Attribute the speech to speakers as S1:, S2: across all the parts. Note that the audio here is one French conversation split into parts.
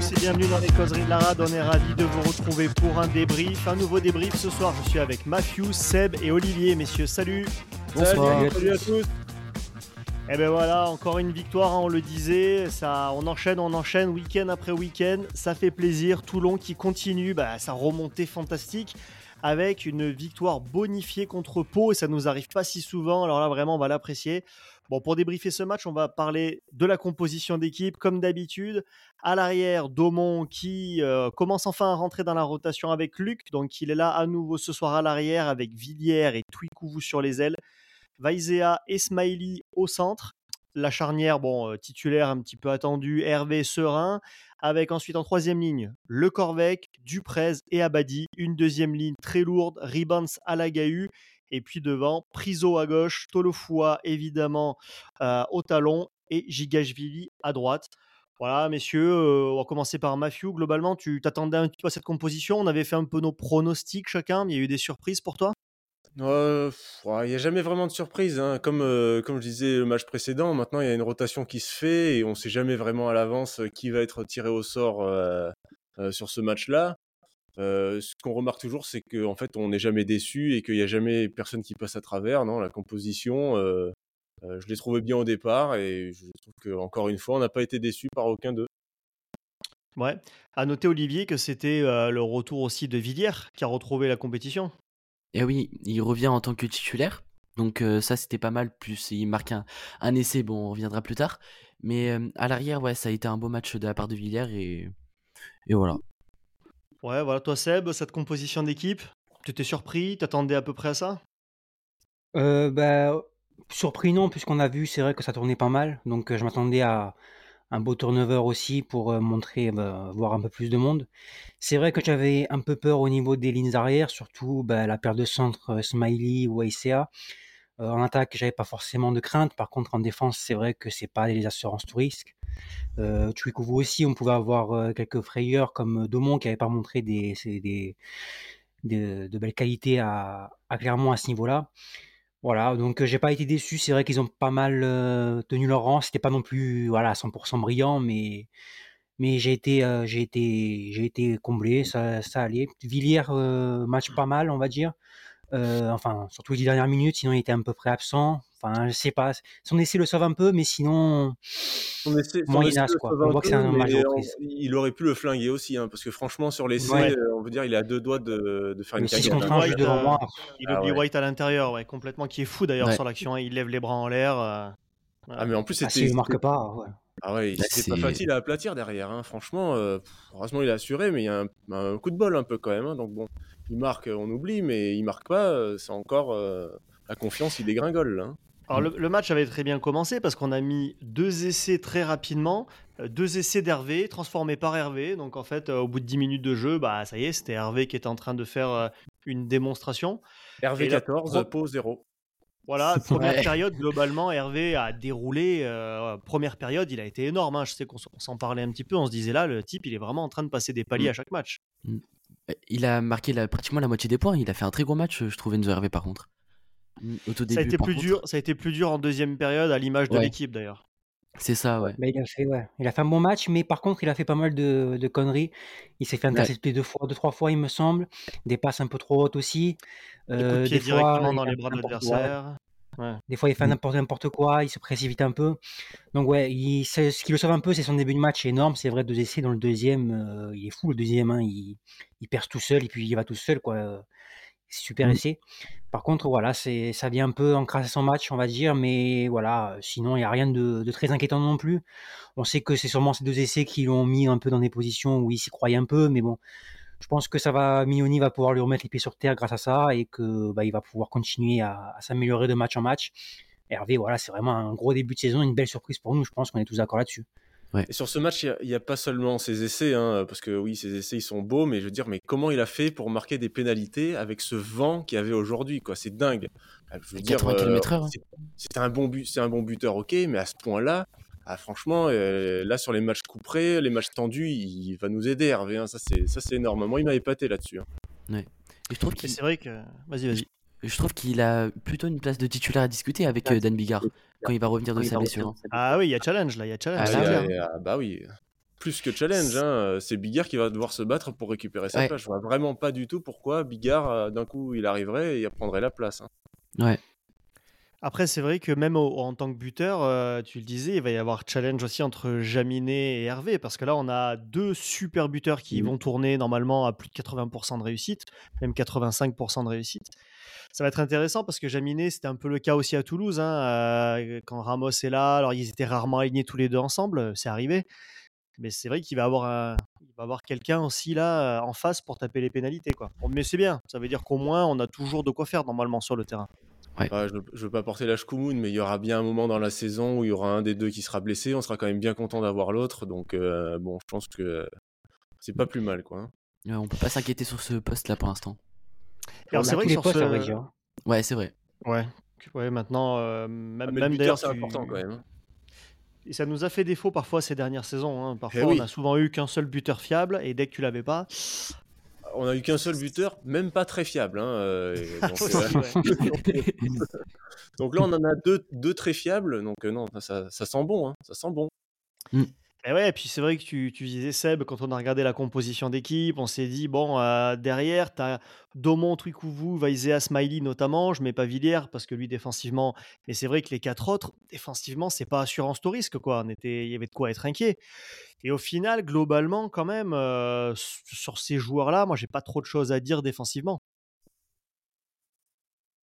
S1: tous et bienvenue dans les causeries de la rade. On est ravis de vous retrouver pour un débrief, un nouveau débrief ce soir. Je suis avec Matthew, Seb et Olivier. Messieurs, salut.
S2: Bonsoir.
S1: Salut, à tous. Et ben voilà, encore une victoire, hein, on le disait. Ça, on enchaîne, on enchaîne, week-end après week-end. Ça fait plaisir. Toulon qui continue bah, sa remontée fantastique avec une victoire bonifiée contre Pau et ça nous arrive pas si souvent. Alors là, vraiment, on va l'apprécier. Pour débriefer ce match, on va parler de la composition d'équipe, comme d'habitude. À l'arrière, Daumont qui euh, commence enfin à rentrer dans la rotation avec Luc. Donc, il est là à nouveau ce soir à l'arrière avec Villiers et Twikouvou sur les ailes. Vaizea et Smiley au centre. La charnière, bon, euh, titulaire un petit peu attendu, Hervé Serein. Avec ensuite en troisième ligne, Le Corvec, Duprez et Abadi. Une deuxième ligne très lourde, Ribans à la et puis devant, Priso à gauche, Tolofua évidemment euh, au talon et Gigashvili à droite. Voilà, messieurs, euh, on va commencer par Matthew. Globalement, tu t'attendais un petit peu à cette composition? On avait fait un peu nos pronostics chacun, mais il y a eu des surprises pour toi?
S2: Il n'y a jamais vraiment de surprise. Hein. Euh, comme je disais le match précédent, maintenant il y a une rotation qui se fait et on ne sait jamais vraiment à l'avance qui va être tiré au sort sur ce match-là. Euh, ce qu'on remarque toujours, c'est qu'en fait, on n'est jamais déçu et qu'il n'y a jamais personne qui passe à travers. Non, la composition, euh, euh, je l'ai trouvé bien au départ et je trouve qu'encore une fois, on n'a pas été déçu par aucun d'eux.
S1: Ouais. À noter, Olivier, que c'était le retour aussi de Villiers qui a retrouvé la compétition.
S3: Et eh oui, il revient en tant que titulaire. Donc ça, c'était pas mal. Plus il marque un, essai. Bon, on reviendra plus tard. Mais à l'arrière, ouais, ça a été un beau match de la part de Villiers et, et voilà.
S1: Ouais, voilà, toi Seb, cette composition d'équipe, tu étais surpris, t'attendais à peu près à ça?
S4: Euh, bah, surpris non, puisqu'on a vu, c'est vrai que ça tournait pas mal, donc euh, je m'attendais à un beau turnover aussi pour euh, montrer, bah, voir un peu plus de monde. C'est vrai que j'avais un peu peur au niveau des lignes arrière, surtout bah, la paire de centre Smiley ou ICA. En attaque, j'avais pas forcément de crainte. Par contre, en défense, c'est vrai que c'est pas les assurances tout risque. Euh, vous aussi, on pouvait avoir euh, quelques frayeurs comme Domon qui n'avait pas montré des, des, de belles qualités à, à Clermont à ce niveau-là. Voilà, donc euh, j'ai pas été déçu. C'est vrai qu'ils ont pas mal euh, tenu leur rang. C'était pas non plus voilà 100% brillant, mais mais j'ai été j'ai été j'ai été comblé. Ça ça allait. Villiers match pas mal, on va dire. Euh, enfin, surtout les dernières minutes, sinon il était à peu près absent. Enfin, je sais pas. Son essai le sauve un peu, mais sinon,
S2: son essai, quoi. On voit que c'est un match Il aurait pu le flinguer aussi, hein, parce que franchement, sur l'essai, euh, on veut dire, il a deux doigts de, de faire une cagade.
S1: Hein. devant moi. Il ah, oublie White à l'intérieur, ouais, complètement, qui est fou d'ailleurs sur l'action. Hein. Il lève les bras en l'air. Euh,
S2: ah, mais en plus,
S4: ah, c'était. Ah, il marque pas, ouais.
S2: Ah ouais, bah, c'est pas facile à aplatir derrière. Hein. Franchement, euh, heureusement il a assuré, mais il y a un, coup de bol un peu quand même. Hein. Donc bon, il marque, on oublie, mais il marque pas. Euh, c'est encore euh, la confiance, il dégringole. Là, hein.
S1: Alors le, match avait très bien commencé parce qu'on a mis deux essais très rapidement, deux essais d'Hervé transformés par Hervé. Donc en fait, au bout de 10 minutes de jeu, bah ça y est, c'était Hervé qui était en train de faire une démonstration.
S2: Hervé 14, Pau 0.
S1: Voilà, première période, globalement, Hervé a déroulé. Euh, première période, il a été énorme. Hein. Je sais qu'on s'en parlait un petit peu. On se disait là, le type, il est vraiment en train de passer des paliers mm. à chaque match. Mm.
S3: Il a marqué pratiquement la moitié des points. Il a fait un très gros match, je trouvais, Enzo Hervé, par contre.
S1: Ça, a été plus dur, ça a été plus dur en deuxième période, à l'image de l'équipe d'ailleurs.
S3: C'est ça, ouais.
S4: il, a fait, ouais. il a fait un bon match, mais par contre, il a fait pas mal de, de conneries. Il s'est fait intercepter deux fois, deux, trois fois, il me semble. Des passes un peu trop hautes aussi.
S1: Euh, des directement dans les bras de l'adversaire.
S4: Des fois, il fait mm. n'importe quoi, il se précipite un peu. Donc, ouais, il, ce qui le sauve un peu, c'est son début de match énorme. C'est vrai, deux essais dans le deuxième, euh, il est fou. Le deuxième, hein, il, il perce tout seul et puis il va tout seul, quoi. Super mm. essai. Par contre, voilà, c'est, ça vient un peu encrasser son match, on va dire, mais voilà, sinon, il n'y a rien de, de, très inquiétant non plus. On sait que c'est sûrement ces deux essais qui l'ont mis un peu dans des positions où il s'y croyait un peu, mais bon, je pense que ça va, Mignoni va pouvoir lui remettre les pieds sur terre grâce à ça et que bah, il va pouvoir continuer à, s'améliorer de match en match. Hervé, voilà, c'est vraiment un gros début de saison, une belle surprise pour nous. Je pense qu'on est tous d'accord là-dessus.
S2: Et sur ce match, il n'y a, pas seulement ses essais, hein, parce que oui, ses essais ils sont beaux, mais je veux dire, mais comment il a fait pour marquer des pénalités avec ce vent qu'il y avait aujourd'hui, quoi? C'est dingue.
S3: Je veux dire, euh, hein.
S2: c'est un bon but, c'est un bon buteur, ok, mais à ce point-là, ah, franchement, euh, là sur les matchs couperés, les matchs tendus, il, va nous aider Hervé. Hein. Ça c'est ça c'est énorme. Moi il m'a épaté là-dessus. Hein.
S3: Ouais. Et je trouve qu'il
S1: c'est vrai que vas-y vas-y.
S3: Je trouve qu'il a plutôt une place de titulaire à discuter avec euh, Dan Bigard quand il va revenir de sa blessure.
S1: Ah oui, il y a challenge là, il y a challenge.
S2: Ah, ah, bah oui. plus que challenge. Hein. C'est Bigard qui va devoir se battre pour récupérer sa
S3: Ouais.
S2: place. Je vois vraiment pas du tout pourquoi Bigard, euh, d'un coup, il arriverait et il prendrait la place. hein.
S3: Ouais.
S1: Après, c'est vrai que même au- en tant que buteur, euh, tu le disais, il va y avoir challenge aussi entre Jaminet et Hervé, parce que là, on a deux super buteurs qui
S2: Mhm.
S1: vont tourner normalement à plus de 80% de réussite, même 85% de réussite. Ça va être intéressant parce que Jaminet, c'était un peu le cas aussi à Toulouse, hein, euh, quand Ramos est là, alors ils étaient rarement alignés tous les deux ensemble, c'est arrivé. Mais c'est vrai qu'il va avoir un, il va avoir quelqu'un aussi là euh, en face pour taper les pénalités, quoi. Bon, Mais c'est bien, ça veut dire qu'au moins on a toujours de quoi faire normalement sur le terrain.
S2: Ouais, je, je veux pas porter la Shkumun, mais il y aura bien un moment dans la saison où il y aura un des deux qui sera blessé. On sera quand même bien content d'avoir l'autre. Donc, euh, bon, je pense que c'est pas plus mal, quoi. hein.
S3: Ouais, on peut pas s'inquiéter sur ce poste-là pour l'instant.
S1: Alors, c'est vrai que sur
S4: postes,
S1: ce-
S4: vrai dire.
S3: Ouais, c'est vrai.
S1: Ouais, ouais maintenant, euh, même,
S2: Ah,
S1: même
S2: le
S1: d'ailleurs,
S2: buteur, c'est
S1: tu-
S2: important quand même. hein.
S1: Et ça nous a fait défaut parfois ces dernières saisons. hein. Parfois,
S2: Eh oui.
S1: on a souvent eu qu'un seul buteur fiable, et dès que tu l'avais pas,
S2: On a eu qu'un seul buteur, même pas très fiable. hein, euh, donc,
S1: aussi,
S2: euh, donc là, on en a deux, deux très fiables. Donc, euh, non, ça, ça sent bon. hein, ça sent bon.
S1: Et ouais, et puis c'est vrai que tu, tu disais Seb, quand on a regardé la composition d'équipe, on s'est dit, bon, euh, derrière, tu as Domon, Vaizea, Smiley notamment. Je mets pas Villiers parce que lui, défensivement, mais c'est vrai que les quatre autres, défensivement, c'est pas assurance tout risque, quoi. On était, il y avait de quoi être inquiet. Et au final, globalement, quand même, euh, sur ces joueurs-là, moi, j'ai pas trop de choses à dire défensivement.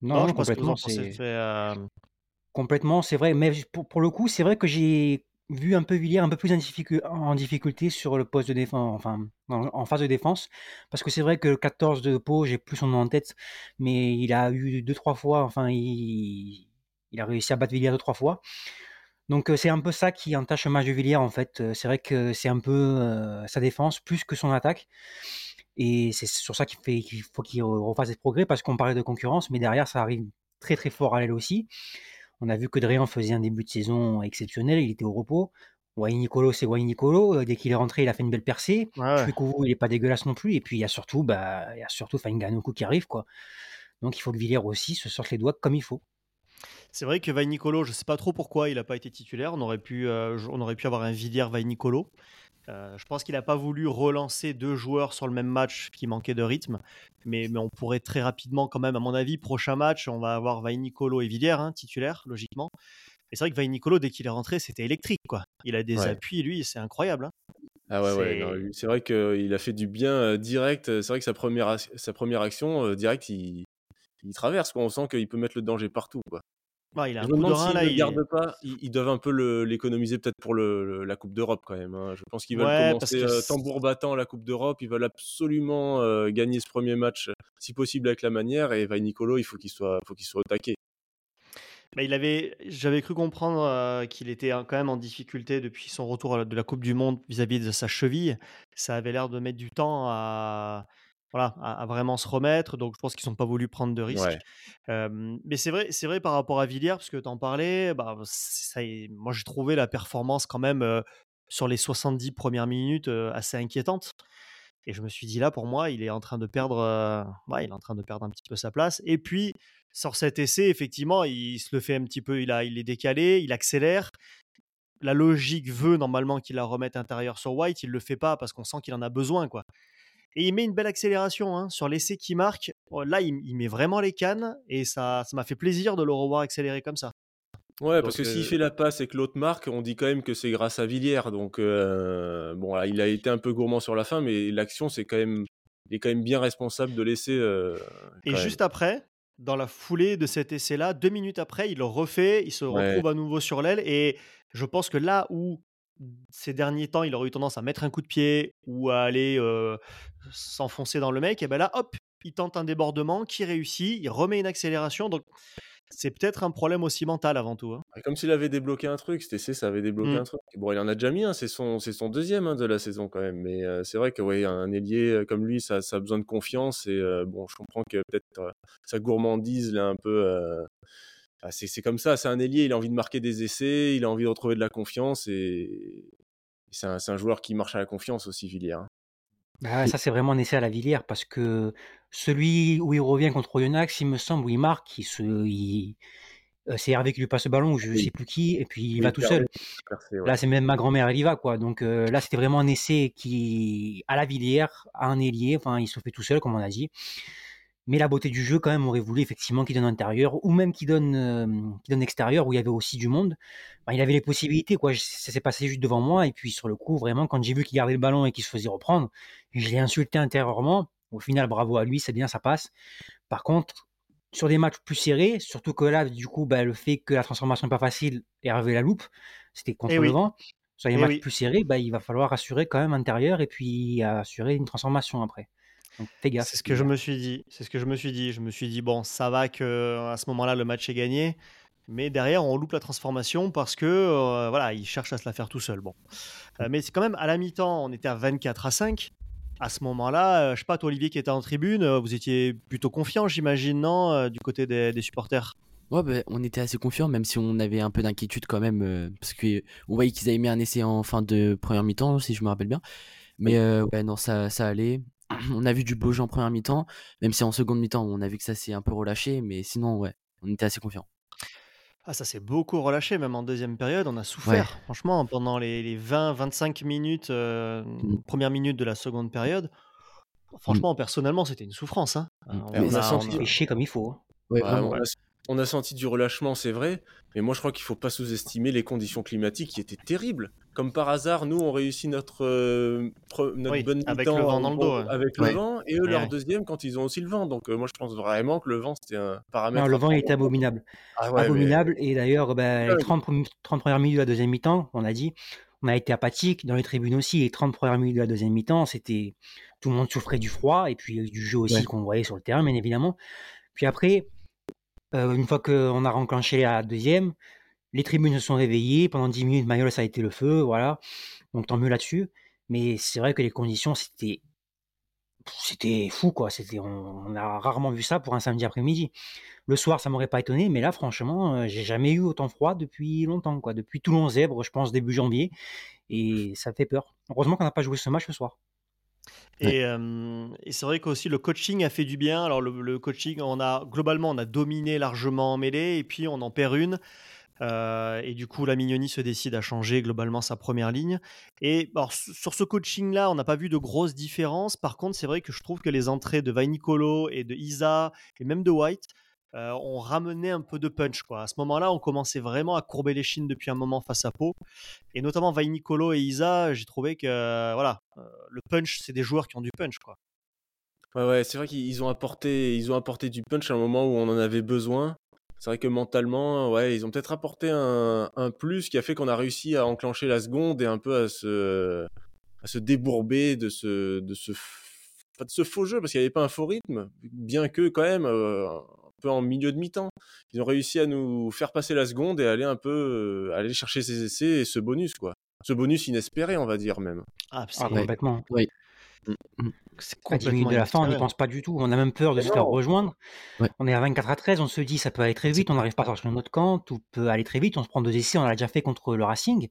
S4: Non,
S1: je
S4: complètement. C'est
S1: euh,
S4: complètement, c'est vrai. Mais pour, pour le coup, c'est vrai que j'ai vu un peu Villiers un peu plus en, difficu- en difficulté sur le poste de défense, enfin en, en phase de défense, parce que c'est vrai que le 14 de Pau, j'ai plus son nom en tête, mais il a eu deux trois fois, enfin il, il a réussi à battre Villiers deux trois fois. Donc c'est un peu ça qui entache le match de Villiers en fait. C'est vrai que c'est un peu euh, sa défense plus que son attaque. Et c'est sur ça qu'il faut qu'il refasse des progrès parce qu'on parlait de concurrence, mais derrière ça arrive très très fort à l'aile aussi. On a vu que Drian faisait un début de saison exceptionnel, il était au repos. Wayne Nicolo, c'est Wayne Nicolo. Dès qu'il est rentré, il a fait une belle percée.
S1: ouais,
S4: il est pas dégueulasse non plus. Et puis il y a surtout, bah, il y a surtout Fanganoku qui arrive quoi. Donc il faut que Villiers aussi se sorte les doigts comme il faut.
S1: C'est vrai que Vainicolo, je sais pas trop pourquoi il n'a pas été titulaire. On aurait pu, euh, on aurait pu avoir un Villiers Vainicolo. Euh, je pense qu'il n'a pas voulu relancer deux joueurs sur le même match qui manquait de rythme. Mais, mais on pourrait très rapidement, quand même, à mon avis, prochain match, on va avoir Vainicolo et Villiers, hein, titulaires, logiquement. Et c'est vrai que Vainicolo, dès qu'il est rentré, c'était électrique. quoi. Il a des
S2: Ouais.
S1: appuis, lui, c'est incroyable. hein.
S2: Ah ouais, ouais.
S1: C'est-
S2: vrai qu'il a fait du bien euh, direct. C'est vrai que sa première, sa première action, euh, direct, il, il traverse. Quoi. On sent qu'il peut mettre le danger partout. Quoi.
S1: Ouais, il a un
S2: Je me
S1: coup de
S2: demande
S1: là.
S2: ne le
S1: il-
S2: gardent pas, ils, ils doivent un peu le- l'économiser peut-être pour le, le- la Coupe d'Europe quand même. hein. Je pense qu'ils veulent
S1: Ouais, parce
S2: commencer
S1: que
S2: euh, tambour battant la Coupe d'Europe. Ils veulent absolument euh, gagner ce premier match, si possible avec la manière. Et Vai Nicolo, il faut qu'il soit, faut qu'il soit au taquet.
S1: Bah, il avait, j'avais cru comprendre euh, qu'il était quand même en difficulté depuis son retour de la Coupe du Monde vis-à-vis de sa cheville. Ça avait l'air de mettre du temps à, voilà, à, à vraiment se remettre. Donc je pense qu'ils n'ont pas voulu prendre de risques.
S2: Ouais.
S1: Euh, mais c'est vrai, c'est vrai par rapport à Villiers, parce que tu en parlais. Bah, ça, moi, j'ai trouvé la performance quand même euh, sur les 70 premières minutes euh, assez inquiétante. Et je me suis dit là, pour moi, il est en train de perdre, ouais, il est en train de perdre un petit peu sa place. Et puis, sur cet essai, effectivement, il se le fait un petit peu, il, a, il est décalé, il accélère. La logique veut normalement qu'il la remette intérieur sur White, il le fait pas parce qu'on sent qu'il en a besoin, quoi. Et il met une belle accélération hein, sur l'essai qui marque. Oh, Là, il, il met vraiment les cannes et ça, ça m'a fait plaisir de le revoir accélérer comme ça.
S2: Ouais, parce
S1: Donc,
S2: que s'il
S1: euh,
S2: fait la passe et que l'autre marque, on dit quand même que c'est grâce à Villiers. Donc, euh, bon, là, il a été un peu gourmand sur la fin, mais l'action, c'est quand même, il est quand même bien responsable de laisser. euh,
S1: Et juste après, dans la foulée de cet essai-là, deux minutes après, il le refait, il se
S2: Ouais.
S1: retrouve à nouveau sur l'aile. Et je pense que là où ces derniers temps, il aurait eu tendance à mettre un coup de pied ou à aller euh, s'enfoncer dans le mec, et ben là, hop, il tente un débordement qui réussit, il remet une accélération. Donc, c'est peut-être un problème aussi mental avant tout. hein.
S2: même. Comme s'il avait débloqué un truc, essai, ça avait débloqué
S1: Mm.
S2: un truc. Bon, il en a déjà mis un, c'est son, c'est son deuxième hein, de la saison quand même. Mais euh, c'est vrai que ouais, un ailier comme lui, ça, ça a besoin de confiance. Et euh, bon, je comprends que peut-être sa gourmandise, là, un peu. Ah, c'est comme ça, c'est un ailier, il a envie de marquer des essais, il a envie de retrouver de la confiance. Et, c'est un, joueur qui marche à la confiance aussi, Villiers. hein.
S4: Bah, ça, c'est vraiment un essai à la Villiers parce que celui où il revient contre Oyonnax, il me semble, où il marque, il, se, il, euh, c'est Hervé qui lui passe le ballon je
S2: Oui.
S4: sais plus qui, et puis il
S2: Oui,
S4: va tout seul.
S2: ouais.
S4: Là, c'est même ma grand-mère, elle y va, quoi. Donc euh, là, c'était vraiment un essai qui, à la Villière, à un ailier, enfin, il se fait tout seul, comme on a dit. Mais la beauté du jeu, quand même, aurait voulu effectivement qu'il donne intérieur, ou même qu'il donne, euh, qu'il donne extérieur, où il y avait aussi du monde. Il avait les possibilités, quoi. Ça s'est passé juste devant moi, et puis sur le coup, vraiment, quand j'ai vu qu'il gardait le ballon et qu'il se faisait reprendre, je l'ai insulté intérieurement. Au final, bravo à lui, c'est bien, ça passe. Par contre, sur des matchs plus serrés, surtout que là, du coup, bah, le fait que la transformation n'est pas facile, Hervé la loupe, c'était contre
S1: Eh
S4: le
S1: oui.
S4: vent. Sur les
S1: Eh
S4: matchs
S1: oui.
S4: plus serrés, bah, il va falloir assurer quand même intérieur et puis assurer une transformation après. Donc fais gaffe.
S1: C'est ce que je me suis dit. C'est ce que je me suis dit. Je me suis dit bon, ça va que à ce moment-là le match est gagné, mais derrière on loupe la transformation parce que euh, voilà, il cherche à se la faire tout seul. Bon, Euh, mais c'est quand même à la mi-temps, on était à 24 à 5. À ce moment-là, euh, je sais pas toi Olivier qui était en tribune, euh, vous étiez plutôt confiant, j'imagine, non, euh, du côté des, des supporters?
S3: Ouais, bah, on était assez confiants, même si on avait un peu d'inquiétude quand même, euh, parce que on voyait qu'ils avaient mis un essai en fin de première mi-temps, si je me rappelle bien. Mais euh, ouais, non, ça, ça allait. On a vu du beau jeu en première mi-temps, même si en seconde mi-temps, on a vu que ça s'est un peu relâché, mais sinon, ouais, on était assez confiants.
S1: Ah, ça s'est beaucoup relâché, même en deuxième période. On a souffert, franchement, pendant les, les 20-25 minutes, euh,
S3: Mm.
S1: première minute de la seconde période. Franchement, personnellement, c'était une souffrance. hein.
S3: Mm.
S1: On,
S3: Mais
S2: on a
S1: a-
S2: senti-
S1: on a-
S4: chier comme il faut. hein.
S3: Ouais,
S2: Ouais,
S3: vraiment.
S2: On, a, senti du relâchement, c'est vrai, mais moi je crois qu'il faut pas sous-estimer les conditions climatiques qui étaient terribles. Comme par hasard, nous on réussit notre, euh, notre
S1: Oui,
S2: bonne
S1: avec
S2: mi-temps
S1: le vent dans
S2: en
S1: le dos,
S2: gros,
S1: ouais.
S2: avec
S3: Ouais.
S2: le vent, et eux
S1: Ouais,
S2: leur
S1: ouais.
S2: deuxième quand ils ont aussi le vent. Donc euh, moi je pense vraiment que le vent c'était un paramètre.
S4: Non, le vent
S2: compte.
S4: abominable.
S2: Ah ouais, mais-
S4: abominable. Et d'ailleurs, bah,
S2: Ouais.
S4: les 30, premi- 30 premières minutes de la deuxième mi-temps, on a dit, on a été apathique. Dans les tribunes aussi, les 30 premières minutes de la deuxième mi-temps, c'était tout le monde souffrait du froid et puis du jeu aussi
S3: Ouais.
S4: qu'on voyait sur le terrain, bien évidemment. Puis après, euh, une fois qu'on a renclenché la deuxième, les tribunes se sont réveillées. Pendant 10 minutes, Mayol, ça a été le feu, voilà. Donc tant mieux là-dessus. Mais c'est vrai que les conditions, c'était c'était fou quoi. C'était on, a rarement vu ça pour un samedi après-midi. Le soir, ça m'aurait pas étonné, mais là, franchement, euh, j'ai jamais eu autant froid depuis longtemps quoi. Depuis Toulon Zèbre, je pense début janvier, et ça fait peur. Heureusement qu'on n'a pas joué ce match ce soir.
S1: Et, euh, et c'est vrai qu'aussi le coaching a fait du bien. Alors le, coaching, on a globalement on a dominé largement en mêlée et puis on en perd une. Euh, et du coup, la Mignoni se décide à changer globalement sa première ligne. Et alors, sur ce coaching-là, on n'a pas vu de grosses différences. Par contre, c'est vrai que je trouve que les entrées de Vainicolo et de Isa et même de White euh, ont ramené un peu de punch. Quoi. À ce moment-là, on commençait vraiment à courber les chines depuis un moment face à Pau. Et notamment Vainicolo et Isa, j'ai trouvé que euh, voilà, euh, le punch, c'est des joueurs qui ont du punch. Quoi.
S2: Ouais, c'est vrai qu'ils ont apporté, ils ont apporté du punch à un moment où on en avait besoin. C'est vrai que mentalement, ouais, ils ont peut-être apporté un, plus qui a fait qu'on a réussi à enclencher la seconde et un peu à se, débourber de ce, faux jeu parce qu'il n'y avait pas un faux rythme, bien que quand même peu en milieu de mi-temps, ils ont réussi à nous faire passer la seconde et aller un peu, euh, aller chercher ces essais et ce bonus quoi, ce bonus inespéré on va dire même.
S1: Ah, c'est
S4: Ah, complètement.
S1: c'est
S4: À 10 minutes de la fin, on n'y pense pas du tout. On a même peur de se faire rejoindre.
S3: Ouais.
S4: On est à 24 à 13, on se dit ça peut aller très vite, on n'arrive pas à sortir notre camp, tout peut aller très vite, on se prend deux essais, on l'a déjà fait contre le Racing.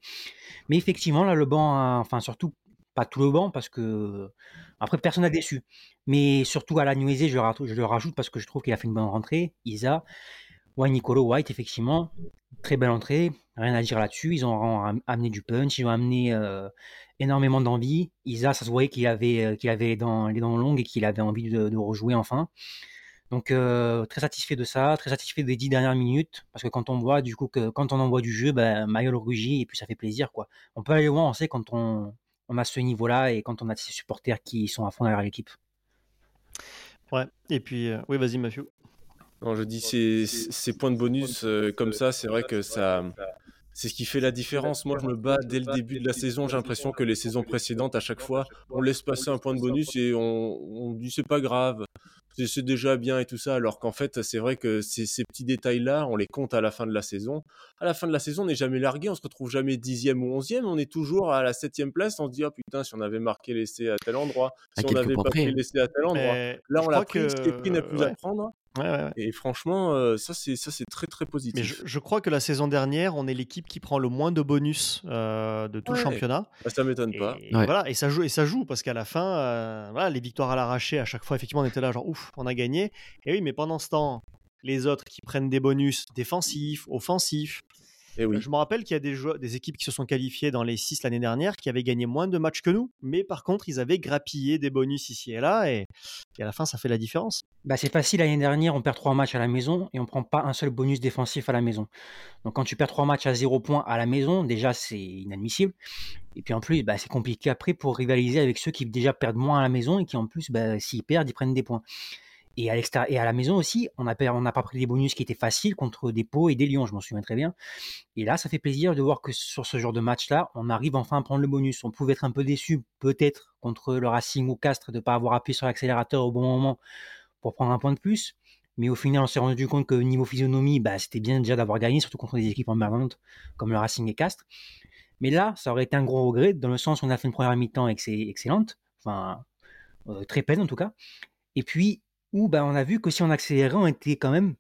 S4: Mais effectivement, là, le banc, a- enfin surtout, pas tout le banc, parce que après, personne n'a déçu. Mais surtout à la Nuisé, je, le rajoute- parce que je trouve qu'il a fait une bonne rentrée. Isa, ouais, Nicolo White, effectivement, très belle entrée, rien à dire là-dessus. Ils ont am- amené du punch, ils ont amené euh, énormément d'envie. Isa, ça se voyait qu'il avait, euh, qu'il avait les dents, longues et qu'il avait envie de, de rejouer enfin. Donc euh, très satisfait de ça, très satisfait des dix dernières minutes, parce que quand on voit du coup que quand on envoie du jeu, ben, Mayol rugit et puis ça fait plaisir quoi. On peut aller loin, on sait quand on, on a ce niveau-là et quand on a ces supporters qui sont à fond derrière l'équipe.
S1: Ouais. Et puis, euh, oui, vas-y, Mathieu.
S2: Non, je dis ces, ces points de bonus euh, comme ça, c'est vrai que ça, c'est ce qui fait la différence. Moi, je me bats dès le début de la saison. J'ai l'impression que les saisons précédentes, à chaque fois, on laisse passer un point de bonus et on, on dit c'est pas grave, c'est déjà bien et tout ça. Alors qu'en fait, c'est vrai que ces, ces petits détails-là, on les compte à la fin de la saison. À la fin de la saison, on n'est jamais largué, on se retrouve jamais dixième ou onzième, on est toujours à la septième place. On se dit oh putain, si on avait marqué l'essai à tel endroit,
S3: À
S2: si on n'avait pas pris l'essai à tel endroit.
S1: Mais
S2: Là, on l'a pris,
S1: que-
S2: ce qui est pris n'a plus à prendre.
S1: Ouais, ouais, ouais.
S2: Et franchement, euh, ça c'est ça c'est très très positif.
S1: Mais je, je crois que la saison dernière, on est l'équipe qui prend le moins de bonus euh, de tout le championnat.
S2: Bah, ça m'étonne pas.
S1: Et,
S3: Ouais.
S1: voilà, et ça joue, et ça joue parce qu'à la fin, euh, voilà, les victoires à l'arraché, à chaque fois, effectivement, on était là, genre ouf, on a gagné. Et oui, mais pendant ce temps, les autres qui prennent des bonus défensifs, offensifs.
S2: Et oui.
S1: Je me rappelle qu'il y a des, joueurs- des équipes qui se sont qualifiées dans les 6 l'année dernière qui avaient gagné moins de matchs que nous, mais par contre, ils avaient grappillé des bonus ici et là, et, et à la fin, ça fait la différence.
S4: Bah, c'est facile, l'année dernière, on perd trois matchs à la maison et on prend pas un seul bonus défensif à la maison. Donc quand tu perds trois matchs à zéro point à la maison, déjà c'est inadmissible. Et puis en plus, bah, c'est compliqué après pour rivaliser avec ceux qui déjà perdent moins à la maison et qui en plus, bah, s'ils perdent, ils prennent des points. Et à, la maison aussi, on n'a pas pris des bonus qui étaient faciles contre des Pau et des Lions, je m'en souviens très bien. Et là, ça fait plaisir de voir que sur ce genre de match-là, on arrive enfin à prendre le bonus. On pouvait être un peu déçu, peut-être, contre le Racing ou Castres, de ne pas avoir appuyé sur l'accélérateur au bon moment pour prendre un point de plus. Mais au final, on s'est rendu compte que niveau physionomie, bah, c'était bien déjà d'avoir gagné, surtout contre des équipes emmerdantes comme le Racing et Castres. Mais là, ça aurait été un gros regret, dans le sens où on a fait une première mi-temps ex- excellente, enfin, euh, très pleine en tout cas. Et puis, où bah, on a vu que si on accélérait, on était quand même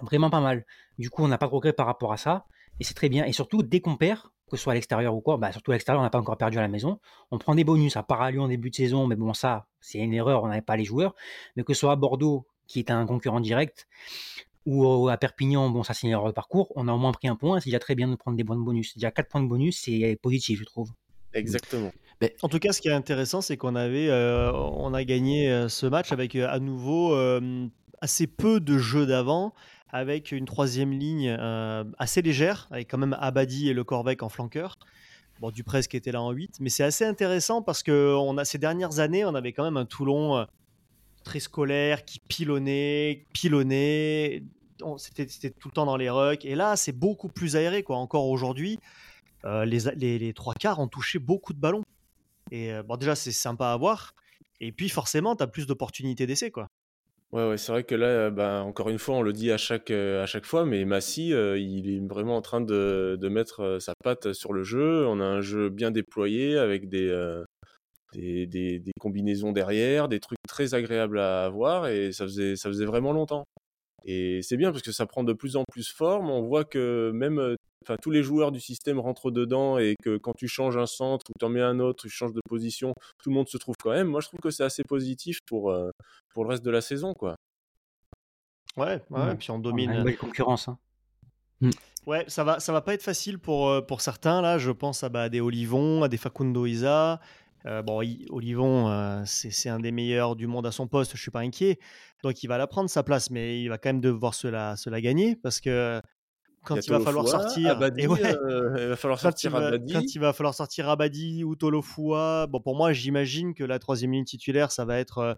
S4: vraiment pas mal. Du coup, on n'a pas de regret par rapport à ça. Et c'est très bien. Et surtout, dès qu'on perd, que ce soit à l'extérieur ou quoi, bah, surtout à l'extérieur, on n'a pas encore perdu à la maison. On prend des bonus à Lyon en début de saison, mais bon, ça, c'est une erreur, on n'avait pas les joueurs. Mais que ce soit à Bordeaux, qui est un concurrent direct, ou à Perpignan, bon, ça c'est une erreur de parcours, on a au moins pris un point. C'est déjà très bien de prendre des points de bonus. Déjà 4 points de bonus, c'est positif, je trouve.
S2: Exactement.
S1: En tout cas, ce qui est intéressant, c'est qu'on avait, euh, on a gagné euh, ce match avec euh, à nouveau assez peu de jeux d'avant, avec une troisième ligne assez légère, avec quand même Abadi et Le Corvec en flanqueur. Bon, qui était là en 8, mais c'est assez intéressant parce que on a, ces dernières années, on avait quand même un Toulon très scolaire qui pilonnait, pilonnait. On- C'était tout le temps dans les rucks. Et là, c'est beaucoup plus aéré. Encore aujourd'hui, les trois quarts ont touché beaucoup de ballons. Et bon, déjà, c'est sympa à voir. Et puis, forcément, tu as plus d'opportunités d'essai. quoi.
S2: Ouais, ouais, c'est vrai que là, bah, encore une fois, on le dit à chaque, à chaque fois, mais Massy, il est vraiment en train de, de mettre sa patte sur le jeu. On a un jeu bien déployé avec des, des, des, des combinaisons derrière, des trucs très agréables à voir et ça faisait, ça faisait vraiment longtemps. Et c'est bien parce que ça prend de plus en plus forme. On voit que même euh, enfin, tous les joueurs du système rentrent dedans et que quand tu changes un centre ou tu en mets un autre, tu changes de position, tout le monde se trouve quand même. Moi, je trouve que c'est assez positif pour, euh, pour le reste de la saison. quoi.
S1: Ouais, ouais,
S4: Ouais.
S1: puis on
S4: On a
S1: domine.
S4: une belle concurrence. hein.
S1: Ouais, ça va, ça va pas être facile pour, euh, pour certains. Là, je pense à, bah, à des Olivon, à des Facundo Isa. Euh, bon, Olivon, euh, c'est un des meilleurs du monde à son poste, je suis pas inquiet. Donc, il va la prendre sa place, mais il va quand même devoir se la, se la gagner parce que quand il, va falloir sortir.
S2: Abadi,
S1: et ouais,
S2: euh, il va falloir
S1: quand, il
S2: sortir
S1: va,
S2: Abadi.
S1: quand il va falloir sortir Abadi ou Tolofua, bon, pour moi, j'imagine que la troisième ligne titulaire, ça va être euh,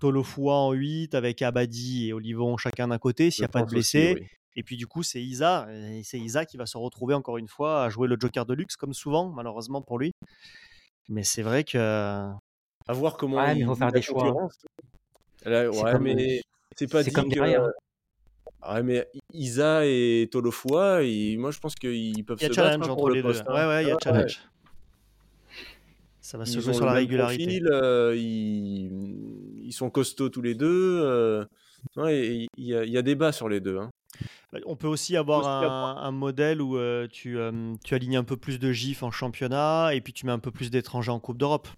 S1: Tolofua en 8 avec Abadi et Olivon chacun d'un côté s'il n'y a pas de
S2: aussi, oui.
S1: Et puis du coup, c'est Isa. C'est Isa qui va se retrouver encore une fois à jouer le Joker de luxe, comme souvent, malheureusement pour lui. Mais c'est vrai que.
S2: À voir comment
S4: Ouais, mais
S2: il
S4: faut faire des choix.
S2: Là,
S4: C'est
S2: ouais,
S4: comme-
S2: mais c'est pas dit
S4: comme
S2: que...
S4: derrière, hein.
S2: Ouais, mais Isa et Tolofua, ils- moi je pense qu'ils peuvent se battre hein,
S1: entre
S2: pour
S1: les
S2: le
S1: deux.
S2: poste. hein.
S1: Ouais, ouais, il y a challenge. Ça va se jouer sur la régularité.
S2: profil, euh, ils... ils sont costauds tous les deux. euh, ouais, il y, a, y a débat sur les deux. hein.
S1: Bah, On peut aussi avoir
S2: aussi
S1: un, un modèle où euh, tu, euh, tu alignes un peu plus de gifs en championnat et puis tu mets un peu plus d'étrangers en Coupe d'Europe.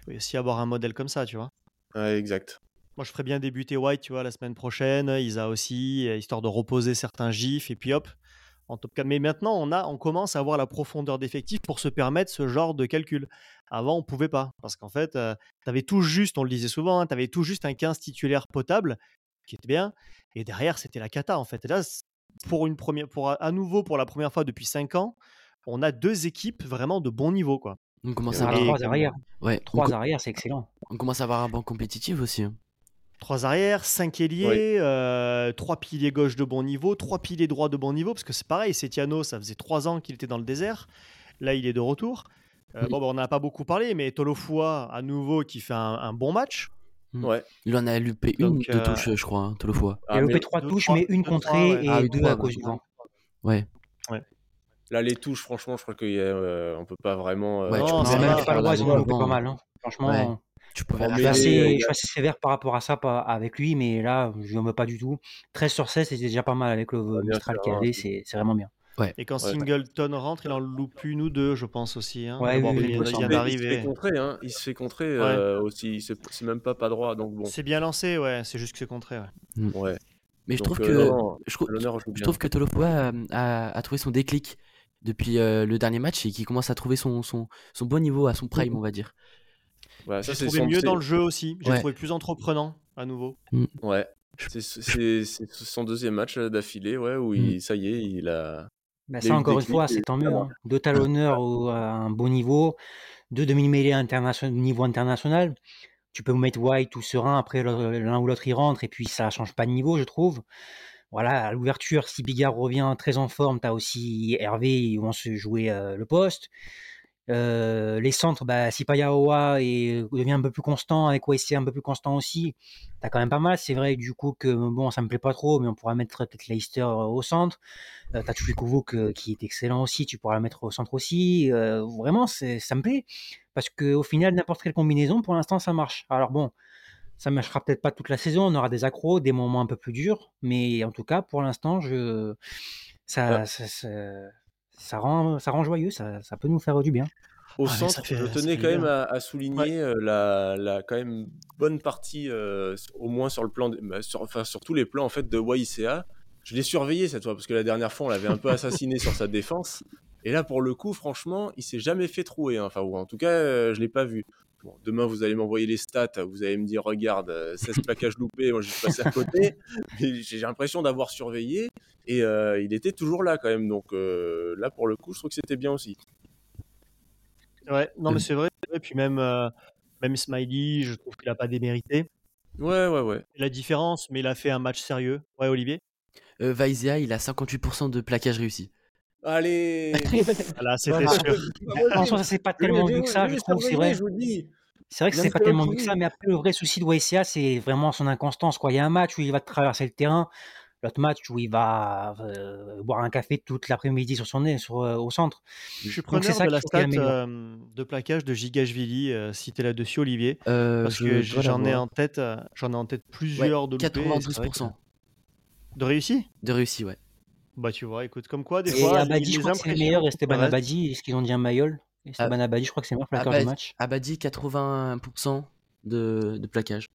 S1: Il peut aussi avoir un modèle comme ça, tu vois.
S2: Ouais, exact.
S1: Moi, je ferais bien débuter White, tu vois, la semaine prochaine. Isa aussi, euh, histoire de reposer certains gifs. Et puis hop, en top 4. Mais maintenant, on, a, on commence à avoir la profondeur d'effectif pour se permettre ce genre de calcul. Avant, on pouvait pas. Parce qu'en fait, tu avais tout juste, on le disait souvent, tu avais tout juste un 15 titulaire potable, qui était bien. Et derrière, c'était la cata, en fait. Et là, pour une première, pour, à nouveau, pour la première fois depuis 5 ans, on a deux équipes vraiment de bon niveau, quoi.
S3: On commence à avoir,
S4: trois arrières.
S3: ouais,
S4: Trois arrières, c'est excellent.
S3: on commence à avoir un banc compétitif aussi. hein.
S1: Trois arrières, cinq ailiers, euh, trois piliers gauche de bon niveau, trois piliers droit de bon niveau, parce que c'est pareil, Setiano, ça faisait trois ans qu'il était dans le désert. Là, il est de retour. Euh,
S3: Oui.
S1: Bon, bah, on n'a pas beaucoup parlé, mais Tolofua, à nouveau, qui fait un, un bon match.
S3: Mm.
S2: Ouais.
S3: Il en a loupé une
S1: Donc,
S3: de
S1: euh,
S3: touche, je crois, hein, Tolofoa.
S4: Il a loupé trois
S1: deux,
S4: touches,
S1: trois-
S4: mais une
S1: deux, trois,
S4: contrée
S1: ouais.
S4: et
S3: Ah
S4: deux
S3: trois,
S4: à
S3: ouais.
S4: cause du vent.
S3: Ouais.
S2: Là, les touches, franchement, je crois qu'on euh, peut pas vraiment. euh,
S3: Ouais,
S1: Non,
S3: tu
S1: c'est
S3: même
S4: Pas loin, ils en ont loupé
S3: devant.
S4: pas mal. hein. Franchement,
S3: Ouais. Tu pouvais
S2: Oh,
S4: je suis, assez,
S2: mais-
S4: je suis assez sévère par rapport à ça pas- avec lui, mais là, je ne veux pas du tout. 13 sur 16, c'était déjà pas mal avec le Mistral qu'il y
S2: hein.
S4: avait, c'est c'est vraiment bien.
S1: Et quand
S2: Ouais.
S1: Singleton rentre, il en loupe une ou deux, je pense aussi. hein.
S4: Ouais,
S1: Bon,
S4: oui,
S1: après,
S4: oui,
S1: il
S2: se fait contrer, hein. Il se fait contrer euh, aussi. C'est même pas pas droit, donc bon.
S1: C'est bien lancé, ouais. C'est juste que c'est contré. ouais.
S2: Ouais.
S3: Mais je trouve
S2: euh,
S3: que
S2: non,
S3: je, trouve que Tolopoa a, a- a trouvé son déclic depuis euh, le dernier match et qu'il commence à trouver son, son, son bon niveau à son prime, on va dire.
S2: Ça,
S1: J'ai
S2: c'est
S1: trouvé
S2: son-
S1: mieux dans le jeu aussi. J'ai
S3: Ouais.
S1: trouvé plus entreprenant à nouveau.
S2: Ouais. C'est son deuxième match euh, d'affilée, ouais, où
S3: Mm.
S2: il, ça y est, il a.
S4: Bah,
S2: y
S4: ça, encore une fois, c'est tant mieux. hein. Deux talonneurs au- à un bon niveau, deux demi-mêlées internation- niveau international. Tu peux mettre White ou Serein, après l'un ou l'autre il rentre, et puis ça change pas de niveau, je trouve. Voilà, à l'ouverture, si Bigard revient très en forme, tu as aussi Hervé, ils vont se jouer euh, le poste. Euh, les centres, bah, si Payaoa est- devient un peu plus constant, avec OSC un peu plus constant aussi, t'as quand même pas mal. C'est vrai du coup que bon, ça me plaît pas trop, mais on pourra mettre peut-être Leicester au centre. Euh, t'as Tuikuvu qui est excellent aussi, tu pourras le mettre au centre aussi. Euh, vraiment, c'est, ça me plaît. Parce qu'au final, n'importe quelle combinaison, pour l'instant, ça marche. Alors bon, ça marchera peut-être pas toute la saison, on aura des accros, des moments un peu plus durs, mais en tout cas, pour l'instant, je... ça,
S2: Ouais.
S4: ça, ça, ça rend, ça rend joyeux, ça, ça peut nous faire du bien.
S2: Au
S1: Ah,
S2: centre,
S1: fait-
S2: je tenais quand même à, à souligner euh, la, la quand même bonne partie, euh, au moins sur le plan, de- bah, sur, enfin sur tous les plans en fait de YCA. Je l'ai surveillé cette fois parce que la dernière fois on l'avait un peu assassiné sur sa défense. Et là pour le coup, franchement, il s'est jamais fait trouer. hein. Enfin ou en tout cas, euh, je l'ai pas vu. Bon, demain vous allez m'envoyer les stats, vous allez me dire regarde, euh, 16 plaquages loupés, moi je suis passé à côté. J'ai l'impression d'avoir surveillé et euh, il était toujours là quand même. Donc euh, là pour le coup, je trouve que c'était bien aussi.
S1: Ouais, non,
S3: Euh.
S1: mais c'est vrai. Et puis même, euh, même Smiley, je trouve qu'il a pas démérité.
S2: Ouais ouais ouais.
S1: La différence, mais il a fait un match sérieux. Ouais, Olivier?
S3: Euh, Vaizea, il a 58% de plaquage réussi.
S2: Allez.
S1: Voilà, c'était
S4: Voilà.
S1: sûr.
S4: En soi, ça c'est pas tellement vu que ça, je trouve, c'est vrai.
S2: Je vous le dis.
S4: C'est vrai que c'est
S2: un
S4: pas
S2: peu
S4: tellement vu que ça, mais après, le vrai souci de YCA, c'est vraiment son inconstance. Quoi. Il y a un match où il va traverser le terrain, l'autre match où il va euh, boire un café toute l'après-midi sur son nez, sur, euh, au centre.
S1: Je suis
S4: Donc, c'est
S1: preneur
S4: ça
S1: de la stat euh, de plaquage de Gigashvili, euh, si t'es là-dessus, Olivier.
S3: Euh,
S1: Parce
S3: je
S1: que j'en ai en tête, euh, j'en ai en tête plusieurs de loupés, et c'est vrai que-
S3: 92%
S1: De réussi
S3: de réussi, ouais.
S1: Bah tu vois, écoute, comme quoi, des
S4: Et
S1: fois,
S4: Abadi,
S1: les
S4: je crois que c'est le
S1: impressions
S4: meilleur, Esteban
S1: restent.
S4: Abadi, est-ce qu'ils ont dit un Mayol Esteban Abadi, je crois que c'est le meilleur plaqueur du
S3: Abadi,
S4: match.
S3: Abadi, 81% de, de plaquage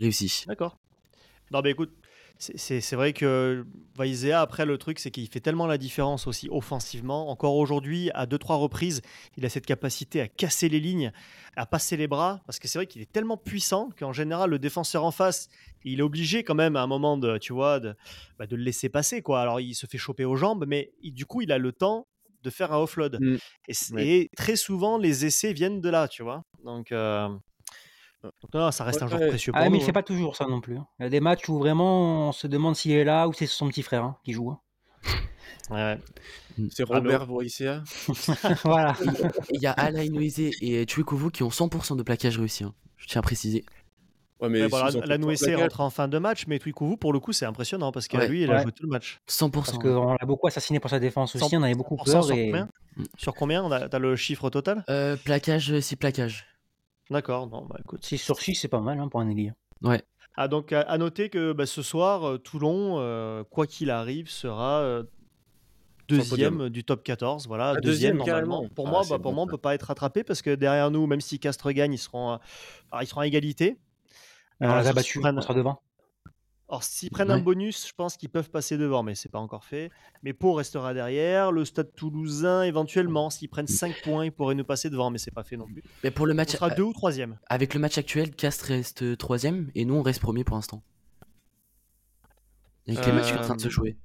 S3: réussi.
S1: D'accord. Non, mais écoute, c'est- vrai que Vaizea, après, le truc, c'est qu'il fait tellement la différence aussi offensivement. Encore aujourd'hui, à deux, trois reprises, il a cette capacité à casser les lignes, à passer les bras, parce que c'est vrai qu'il est tellement puissant qu'en général, le défenseur en face, il est obligé quand même à un moment de, tu vois, de, bah, de le laisser passer, quoi. Alors, il se fait choper aux jambes, mais il- du coup, il a le temps de faire un offload.
S2: Mm.
S1: Et, c-
S2: Ouais.
S1: et très souvent, les essais viennent de là, tu vois. Donc, euh, donc non, ça reste un joueur
S2: Ouais.
S1: précieux pour
S4: Ah, mais
S1: nous.
S4: il fait
S1: hein.
S4: pas toujours ça non plus. hein. Il y a des matchs où vraiment on se demande s'il est là ou c'est son petit frère hein, qui joue. hein.
S1: Ouais.
S2: C'est Robert Borissia.
S4: voilà.
S3: Il y a Alain Noisé et Chuikovu qui ont 100% de plaquage réussi. hein. Je tiens à préciser.
S2: Ouais, mais
S1: Ouais, bon, la Nouessé rentre en fin de match, mais Twikuvu, pour le coup, c'est impressionnant parce que
S3: Ouais.
S1: lui, il a joué tout le match.
S3: 100%.
S4: Parce qu'on l'a beaucoup assassiné pour sa défense aussi, on avait beaucoup
S1: 100%
S4: peur.
S1: sur
S4: Et...
S1: combien? Sur combien? T'as le chiffre total?
S3: Euh, plaquage, 6 plaquages.
S1: D'accord, bon, bah écoute.
S4: 6 sur 6, c'est pas mal hein, pour un ailier.
S3: Ouais.
S1: Ah, donc à, à noter que bah, ce soir, euh, Toulon, euh, quoi qu'il arrive, sera euh, deuxième du top 14. Voilà,
S2: Ah,
S1: deuxième,
S2: deuxième,
S1: normalement.
S2: carrément.
S1: Pour
S2: Ah,
S1: moi, bah, pour
S2: bon,
S1: moi, on peut pas être rattrapé parce que derrière nous, même si Castres gagne, ils seront, à- ils seront à égalité.
S4: on les a battus, on sera devant.
S1: Alors, s'ils prennent un bonus, je pense qu'ils peuvent passer devant, mais c'est pas encore fait. Mais Pau restera derrière. Le Stade Toulousain, éventuellement, s'ils prennent 5 points, ils pourraient nous passer devant, mais c'est pas fait non plus.
S3: Mais pour le
S1: On
S3: match,
S1: sera deux ou troisième.
S3: avec le match actuel, Castres reste 3ème et nous on reste premier pour l'instant. Avec les matchs qui sont en train de se
S1: Euh,
S3: jouer.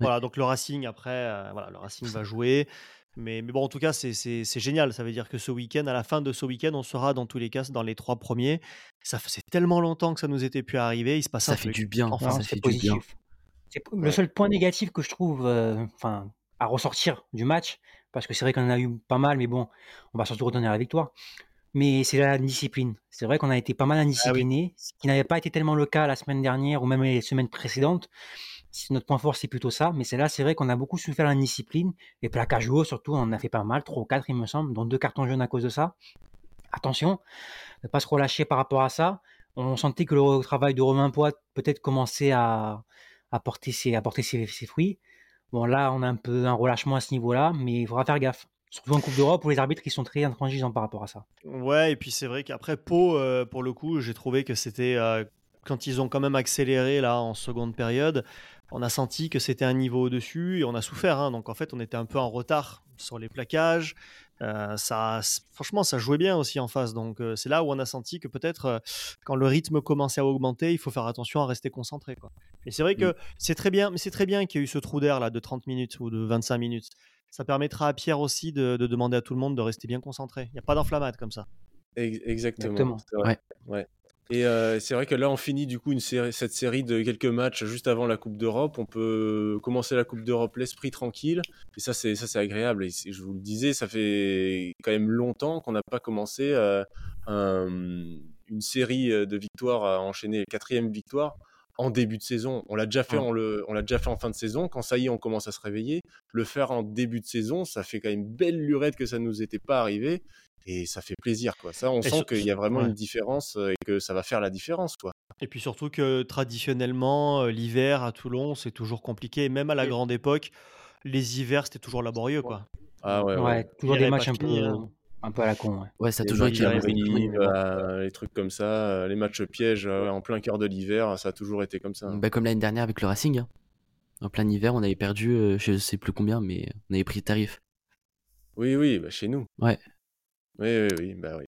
S1: Voilà, donc le Racing, après, euh, voilà, le Racing va jouer. Mais, mais bon, en tout cas, c'est- génial. Ça veut dire que ce week-end, à la fin de ce week-end, on sera dans tous les cas dans les trois premiers. Ça faisait tellement longtemps que ça nous était pu arriver. Il se passe
S3: Ça
S1: un
S3: fait
S1: truc.
S3: du bien.
S1: Enfin,
S4: Non,
S3: ça
S4: c'est
S3: fait du bien.
S4: positif. C'est p- Le seul point négatif que je trouve euh, enfin, à ressortir du match, parce que c'est vrai qu'on en a eu pas mal, mais bon, on va surtout retenir la victoire. Mais c'est la discipline. C'est vrai qu'on a été pas mal indisciplinés, ce qui n'avait pas été tellement le cas la semaine dernière ou même les semaines précédentes. Notre point fort, c'est plutôt ça. Mais c'est là, c'est vrai qu'on a beaucoup souffert la discipline. Et plaquage haut, surtout, on en a fait pas mal, 3 ou 4, il me semble, dont deux cartons jaunes à cause de ça. Attention, ne pas se relâcher par rapport à ça. On sentait que le travail de Romain Poit peut-être commençait à, à porter, à ses fruits. Bon, là, on a un peu un relâchement à ce niveau-là, mais il faudra faire gaffe. Surtout en Coupe d'Europe où les arbitres ils sont très intransigeants par rapport à ça.
S1: Ouais, et puis c'est vrai qu'après Pau, euh, pour le coup, j'ai trouvé que c'était euh, quand ils ont quand même accéléré là en seconde période, on a senti que c'était un niveau au-dessus et on a souffert. Hein. Donc en fait, on était un peu en retard sur les plaquages. Euh, ça, franchement, ça jouait bien aussi en face. Donc euh, c'est là où on a senti que peut-être euh, quand le rythme commençait à augmenter, il faut faire attention à rester concentré. Quoi. Et c'est vrai que c'est très bien, mais c'est très bien qu'il y ait eu ce trou d'air là de 30 minutes ou de 25 minutes. Ça permettra à Pierre aussi de, demander à tout le monde de rester bien concentré. Il n'y a pas d'enflammade comme ça.
S2: Exactement. Ouais. Et c'est vrai que là, on finit du coup une série, cette série de quelques matchs juste avant la Coupe d'Europe. On peut commencer la Coupe d'Europe l'esprit tranquille. Et ça, c'est ça, c'est agréable. Et je vous le disais, ça fait quand même longtemps qu'on n'a pas commencé une série de victoires à enchaîner quatrième victoire en début de saison. On l'a déjà fait, on, le, on l'a déjà fait en fin de saison. Quand ça y est, on commence à se réveiller. Le faire en début de saison, ça fait quand même une belle lurette que ça nous était pas arrivé et ça fait plaisir quoi. Ça, on sent qu'il y a vraiment une différence et que ça va faire la différence quoi.
S1: Et puis surtout que traditionnellement, l'hiver à Toulon, c'est toujours compliqué. Même à la grande époque, les hivers, c'était toujours laborieux quoi.
S4: Ah ouais, ouais. toujours des matchs un peu, un peu à la con.
S3: Ouais, ça a toujours été
S2: euh, les trucs comme ça, les matchs pièges en plein cœur de l'hiver, ça a toujours été comme ça.
S3: Bah, comme l'année dernière avec le Racing. Hein. En plein hiver, on avait perdu, je sais plus combien, mais on avait pris le tarif.
S2: Oui, oui, bah, chez nous.
S3: Ouais.
S2: Oui, oui, oui, bah oui.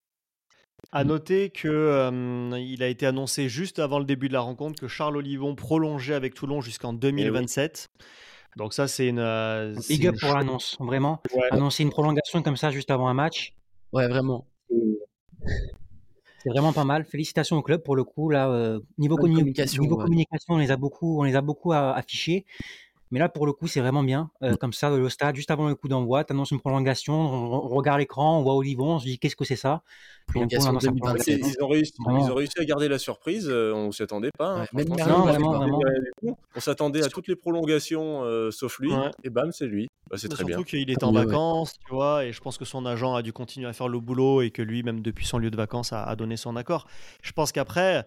S1: À noter que il a été annoncé juste avant le début de la rencontre que Charles Olivon prolongeait avec Toulon jusqu'en 2027. Eh Donc ça, c'est une.
S4: Big up pour l'annonce, vraiment. Annoncer une prolongation comme ça juste avant un match.
S3: Ouais, vraiment.
S4: C'est vraiment pas mal. Félicitations au club pour le coup. Là, niveau, communication, niveau communication, on les a beaucoup, on les a beaucoup affichés. Mais là, pour le coup, c'est vraiment bien. Euh, comme ça, le stade, juste avant le coup d'envoi, tu annonces une prolongation, on, regarde l'écran, on voit Olivon, on se dit qu'est-ce que c'est ça?
S2: Prolongation Ils ont, réussi, ils ont réussi à garder la surprise, euh, on ne s'y attendait pas.
S4: Hein, non, vraiment, vraiment.
S2: On s'attendait à toutes les prolongations euh, sauf lui, et bam, c'est lui. Bah, c'est très bien.
S1: Surtout qu'il était en vacances, tu vois, et je pense que son agent a dû continuer à faire le boulot et que lui, même depuis son lieu de vacances, a donné son accord. Je pense qu'après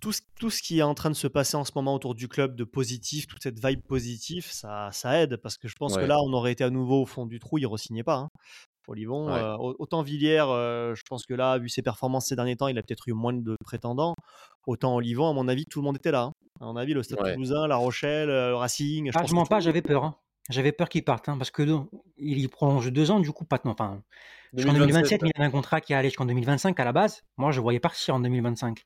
S1: tout ce, tout ce qui est en train de se passer en ce moment autour du club de positif, toute cette vibe positive, ça, ça aide parce que je pense que là, on aurait été à nouveau au fond du trou, il re-signait pas. Hein. Olivon, euh, autant Villiers, euh, je pense que là, vu ses performances ces derniers temps, il a peut-être eu moins de prétendants. Autant Olivon, à mon avis, tout le monde était là. Hein. À mon avis, le Stade Toulousain, La Rochelle, euh, le Racing.
S4: Je ah, je mens pas, j'avais peur. Hein. J'avais peur qu'il parte, parce que il y prolonge deux ans, du coup, pas enfin, Jusqu'en 2027, mais il y avait un contrat qui allait jusqu'en 2025 à la base. Moi, je voyais partir en 2025.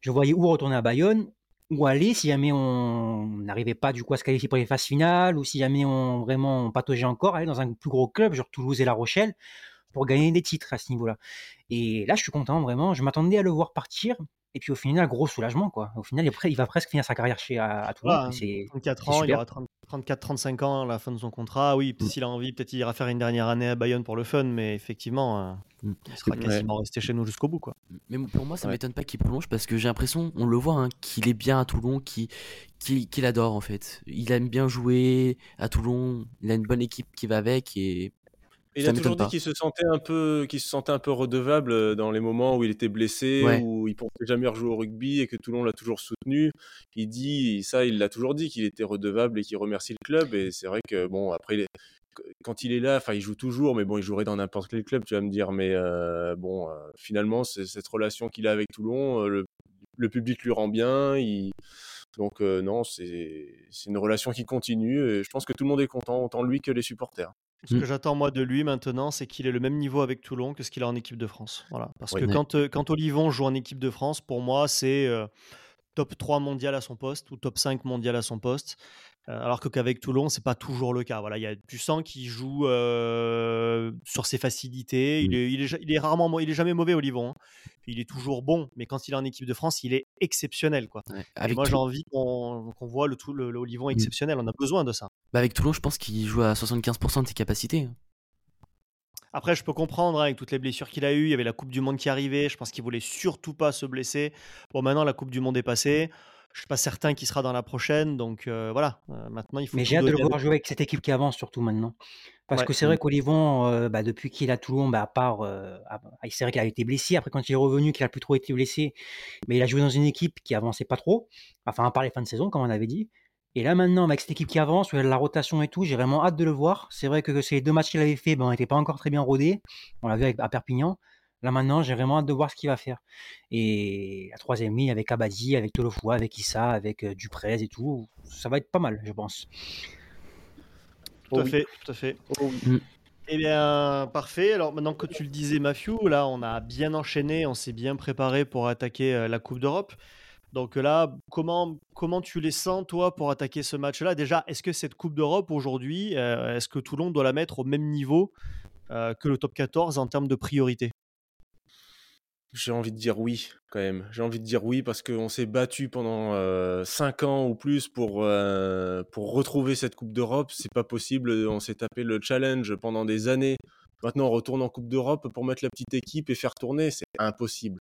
S4: Je voyais où retourner à Bayonne, ou aller si jamais on n'arrivait pas du coup à se qualifier pour les phases finales, ou si jamais on vraiment on pataugeait encore, aller dans un plus gros club, genre Toulouse et La Rochelle, pour gagner des titres à ce niveau-là. Et là, je suis content, vraiment. Je m'attendais à le voir partir. Et puis au final, gros soulagement, quoi. Au final, il va presque finir sa carrière chez à,
S1: c'est 34 ans, il aura 34-35 ans à la fin de son contrat. Oui, mm. s'il a envie, peut-être il ira faire une dernière année à Bayonne pour le fun, mais effectivement, euh, mm. il sera quasiment resté chez nous jusqu'au bout, quoi.
S3: Mais pour moi, ça ne m'étonne pas qu'il prolonge parce que j'ai l'impression, on le voit, hein, qu'il est bien à Toulon, qu'il adore en fait. Il aime bien jouer à Toulon, il a une bonne équipe qui va avec et
S2: il a toujours dit qu'il se sentait un peu, qu'il se sentait un peu redevable euh, dans les moments où il était blessé, où il pensait jamais rejouer au rugby et que Toulon l'a toujours soutenu. Il dit ça, il l'a toujours dit qu'il était redevable et qu'il remercie le club. Et c'est vrai que bon, après, quand il est là, enfin, il joue toujours, mais bon, il jouerait dans n'importe quel club, tu vas me dire. Mais euh, bon, euh, finalement, c'est cette relation qu'il a avec Toulon, le, public lui rend bien. Donc non, c'est une relation qui continue. Et je pense que tout le monde est content, autant lui que les supporters.
S1: Ce que mmh. j'attends moi de lui maintenant, c'est qu'il ait le même niveau avec Toulon que ce qu'il a en équipe de France. Voilà. Parce que quand, euh, quand Olivon joue en équipe de France, pour moi, c'est euh, top 3 mondial à son poste ou top 5 mondial à son poste. Euh, alors qu'avec Toulon, c'est pas toujours le cas. Voilà, il y a, tu sens qu'il joue sur ses facilités. Il, est, il, est, il, est, rarement, il est jamais mauvais, Olivon. Hein. Il est toujours bon, mais quand il est en équipe de France, il est exceptionnel. Quoi. moi, j'ai envie qu'on voit le, tout, le, Olivon mmh. exceptionnel. On a besoin de ça.
S3: Bah avec Toulon, je pense qu'il joue à 75% de ses capacités. Hein.
S1: Après, je peux comprendre hein, avec toutes les blessures qu'il a eues. Il y avait la Coupe du Monde qui arrivait. Je pense qu'il voulait surtout pas se blesser. Bon, maintenant, la Coupe du Monde est passée. Je suis pas certain qu'il sera dans la prochaine. Donc euh, voilà, euh, maintenant, il faut.
S4: Mais j'ai hâte de le voir jouer avec cette équipe qui avance, surtout maintenant. Parce que c'est vrai qu'Olivon, euh, bah, depuis qu'il est à Toulon, bah, à part, c'est vrai qu'il a été blessé. Après, quand il est revenu, qu'il a plus trop été blessé, mais il a joué dans une équipe qui avançait pas trop. Enfin, à part les fins de saison, comme on avait dit. Et là maintenant, avec cette équipe qui avance, la rotation et tout, j'ai vraiment hâte de le voir. C'est vrai que ces deux matchs qu'il avait fait, ben, on n'était pas encore très bien rodés. On l'a vu avec, à Perpignan. Là maintenant, j'ai vraiment hâte de voir ce qu'il va faire. Et la troisième ligne avec Abadi, avec Tolofoua, avec Issa, avec euh, Duprez et tout, ça va être pas mal, je pense.
S1: Tout à fait, tout à fait. Mm. Eh bien, parfait. Alors maintenant que tu le disais, Matthew, là, on a bien enchaîné, on s'est bien préparé pour attaquer euh, la Coupe d'Europe. Donc là, comment, comment tu les sens, toi, pour attaquer ce match-là? Déjà, est-ce que cette Coupe d'Europe, aujourd'hui, euh, est-ce que Toulon doit la mettre au même niveau que le top 14 en termes de priorité?
S2: J'ai envie de dire oui, quand même. J'ai envie de dire oui parce qu'on s'est battu pendant 5 ans ou plus pour, pour retrouver cette Coupe d'Europe. C'est pas possible. On s'est tapé le challenge pendant des années. Maintenant, on retourne en Coupe d'Europe pour mettre la petite équipe et faire tourner. C'est impossible.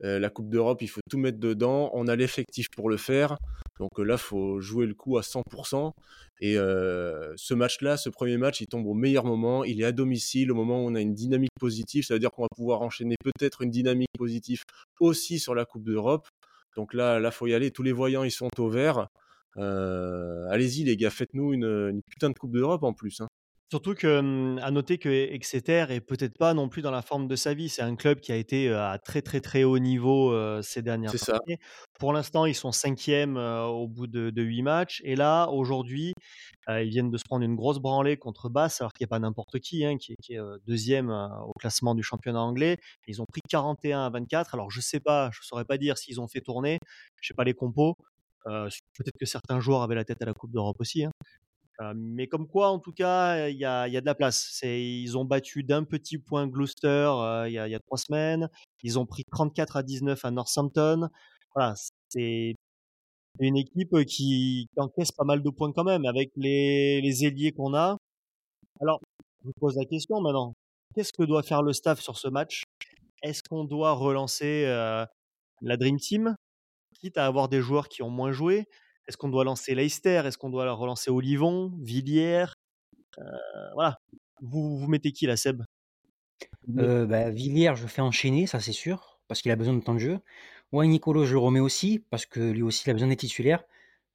S2: la Coupe d'Europe, il faut tout mettre dedans. On a l'effectif pour le faire. Donc là, il faut jouer le coup à 100%. Et ce match-là, ce premier match, il tombe au meilleur moment. Il est à domicile, au moment où on a une dynamique positive. Ça veut dire qu'on va pouvoir enchaîner peut-être une dynamique positive aussi sur la Coupe d'Europe. Donc là, là, faut y aller. Tous les voyants, ils sont au vert. Allez-y, les gars, faites-nous une, putain de Coupe d'Europe en plus. Hein.
S1: Surtout que, mmh, à noter que Exeter est peut-être pas non plus dans la forme de sa vie. C'est un club qui a été à très très très haut niveau ces dernières années. Pour l'instant, ils sont cinquième au bout de, huit matchs. Et là, aujourd'hui, ils viennent de se prendre une grosse branlée contre Basse, alors qu'il n'y a pas n'importe qui, hein, qui, est deuxième au classement du championnat anglais. Ils ont pris 41 à 24. Alors je sais pas, je saurais pas dire s'ils ont fait tourner. Je sais pas les compos. peut-être que certains joueurs avaient la tête à la Coupe d'Europe aussi. Hein mais comme quoi, en tout cas, il y a, de la place. Ils ont battu d'un petit point Gloucester il y, a, trois semaines. Ils ont pris 34 à 19 à Northampton. Voilà, c'est une équipe qui, encaisse pas mal de points quand même avec les, les ailiers qu'on a. Alors, je vous pose la question maintenant. Qu'est-ce que doit faire le staff sur ce match? Est-ce qu'on doit relancer la Dream Team, quitte à avoir des joueurs qui ont moins joué est-ce qu'on doit lancer Leicester? Est-ce qu'on doit relancer Olivon, Villiers? Euh, Voilà. Vous, vous mettez qui, la Seb?
S4: Euh, bah, Villiers, je fais enchaîner, ça c'est sûr, parce qu'il a besoin de temps de jeu. Ouais, Nicolo, je le remets aussi, parce que lui aussi, il a besoin d'être titulaire.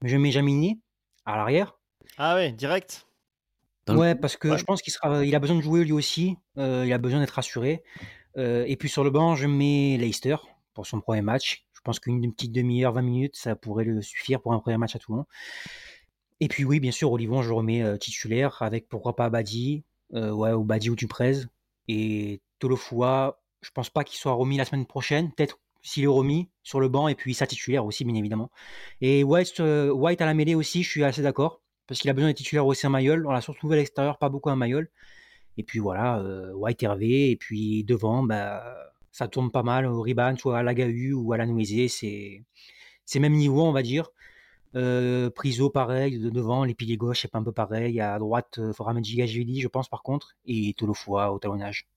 S4: Mais je mets Jamini à l'arrière.
S1: Ah ouais, direct
S4: Ouais, parce que je pense qu'il sera, il a besoin de jouer lui aussi. Euh, il a besoin d'être rassuré. et puis sur le banc, je mets Leicester pour son premier match. Je pense qu'une petite demi-heure, 20 minutes, ça pourrait le suffire pour un premier match à Toulon. Et puis oui, bien sûr, Olivon, je remets euh, titulaire avec pourquoi pas Badi, euh, ouais, ou Badi ou Duprez. Et Tolofua, je pense pas qu'il soit remis la semaine prochaine. Peut-être s'il est remis sur le banc et puis sa titulaire aussi, bien évidemment. Et White, euh, White à la mêlée aussi, je suis assez d'accord. Parce qu'il a besoin d'être titulaire aussi en Mayol. On l'a surtout à l'extérieur, pas beaucoup à Mayol. Et puis voilà, White Hervé. Et puis devant, bah, ça tourne pas mal au Riban, soit à Lagahu ou à la Noisée, c'est c'est même niveau, on va dire. Euh, Priso, pareil, de devant, les piliers gauche, c'est pas un peu pareil. À droite, faudra mettre Gigashvili, je pense, par contre, et Tolofoa au talonnage.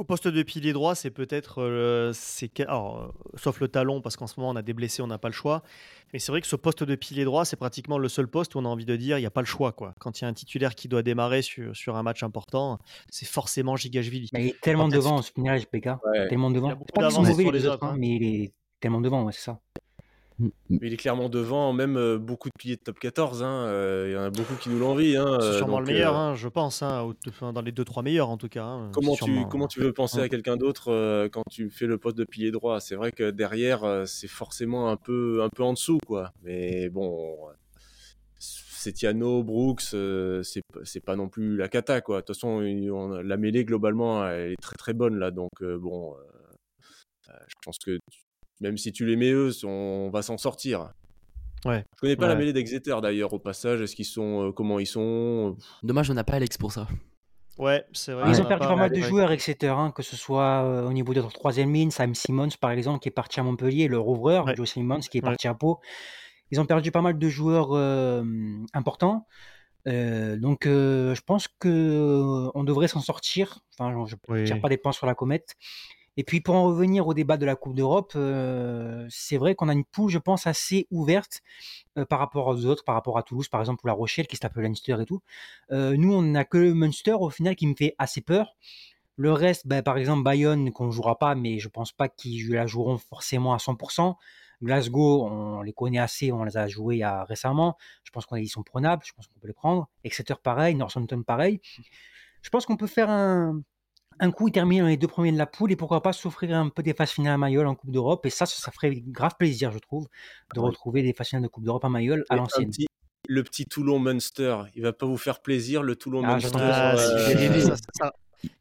S1: Au poste de pilier droit, c'est peut-être. Euh, euh, sauf le talon, parce qu'en ce moment, on a des blessés, on n'a pas le choix. Mais c'est vrai que ce poste de pilier droit, c'est pratiquement le seul poste où on a envie de dire il n'y a pas le choix. Quoi. Quand il y a un titulaire qui doit démarrer sur, sur un match important, c'est forcément Gigashvili.
S4: Mais il est tellement devant, au final, PK. Tellement devant. Pas mauvais les autres, hein, hein. mais il est tellement devant, c'est ça.
S2: Mm. il est clairement devant, même euh, beaucoup de piliers de top 14. Hein, euh, il y en a beaucoup qui nous l'envient. Hein,
S1: c'est sûrement le meilleur, hein, je pense. dans les 2-3 meilleurs en tout cas.
S2: comment, tu, comment tu veux penser à quelqu'un d'autre euh, quand tu fais le poste de pilier droit? C'est vrai que derrière, c'est forcément un peu, un peu en dessous. quoi. Mais bon, Setiano, Brooks, c'est pas non plus la cata. quoi. De toute façon, la mêlée, globalement, elle est très très bonne là. Donc, bon, je pense que même si tu les mets eux, on va s'en sortir.
S1: Ouais.
S2: Je connais pas la mêlée d'Exeter d'ailleurs au passage. Est-ce qu'ils sont euh, comment ils sont
S3: Dommage, on n'a pas Alex pour ça.
S1: Ouais, c'est vrai.
S4: Ils ont perdu pas, mal de joueurs, Exeter, hein, que ce soit euh, au niveau de leur troisième ligne, Sam Simmons par exemple qui est parti à Montpellier, le rouvreur, Joe Simmons qui est parti à Pau. Ils ont perdu pas mal de joueurs euh, importants. donc, je pense que on devrait s'en sortir. Enfin, je ne tire pas des points sur la comète. Et puis pour en revenir au débat de la Coupe d'Europe, euh, c'est vrai qu'on a une poule, je pense, assez ouverte euh, par rapport aux autres, par rapport à Toulouse, par exemple, ou La Rochelle, qui s'appelle Leinster et tout. Euh, nous, on n'a que le Munster, au final, qui me fait assez peur. Le reste, ben, par exemple, Bayonne, qu'on ne jouera pas, mais je pense pas qu'ils la joueront forcément à 100%. Glasgow, on les connaît assez, on les a joués récemment. Je pense qu'ils sont prenables, je pense qu'on peut les prendre. Exeter, pareil. Northampton, pareil. Je pense qu'on peut faire un, un coup, ils terminent dans les deux premiers de la poule et pourquoi pas s'offrir un peu des phases finales à Mayol en Coupe d'Europe. Et ça, ça, ferait grave plaisir, je trouve, de retrouver des phases finales de Coupe d'Europe à Mayol à l'ancienne.
S2: Le petit Toulon-Munster, il va pas vous faire plaisir, le Toulon-Munster.
S1: Ah, euh,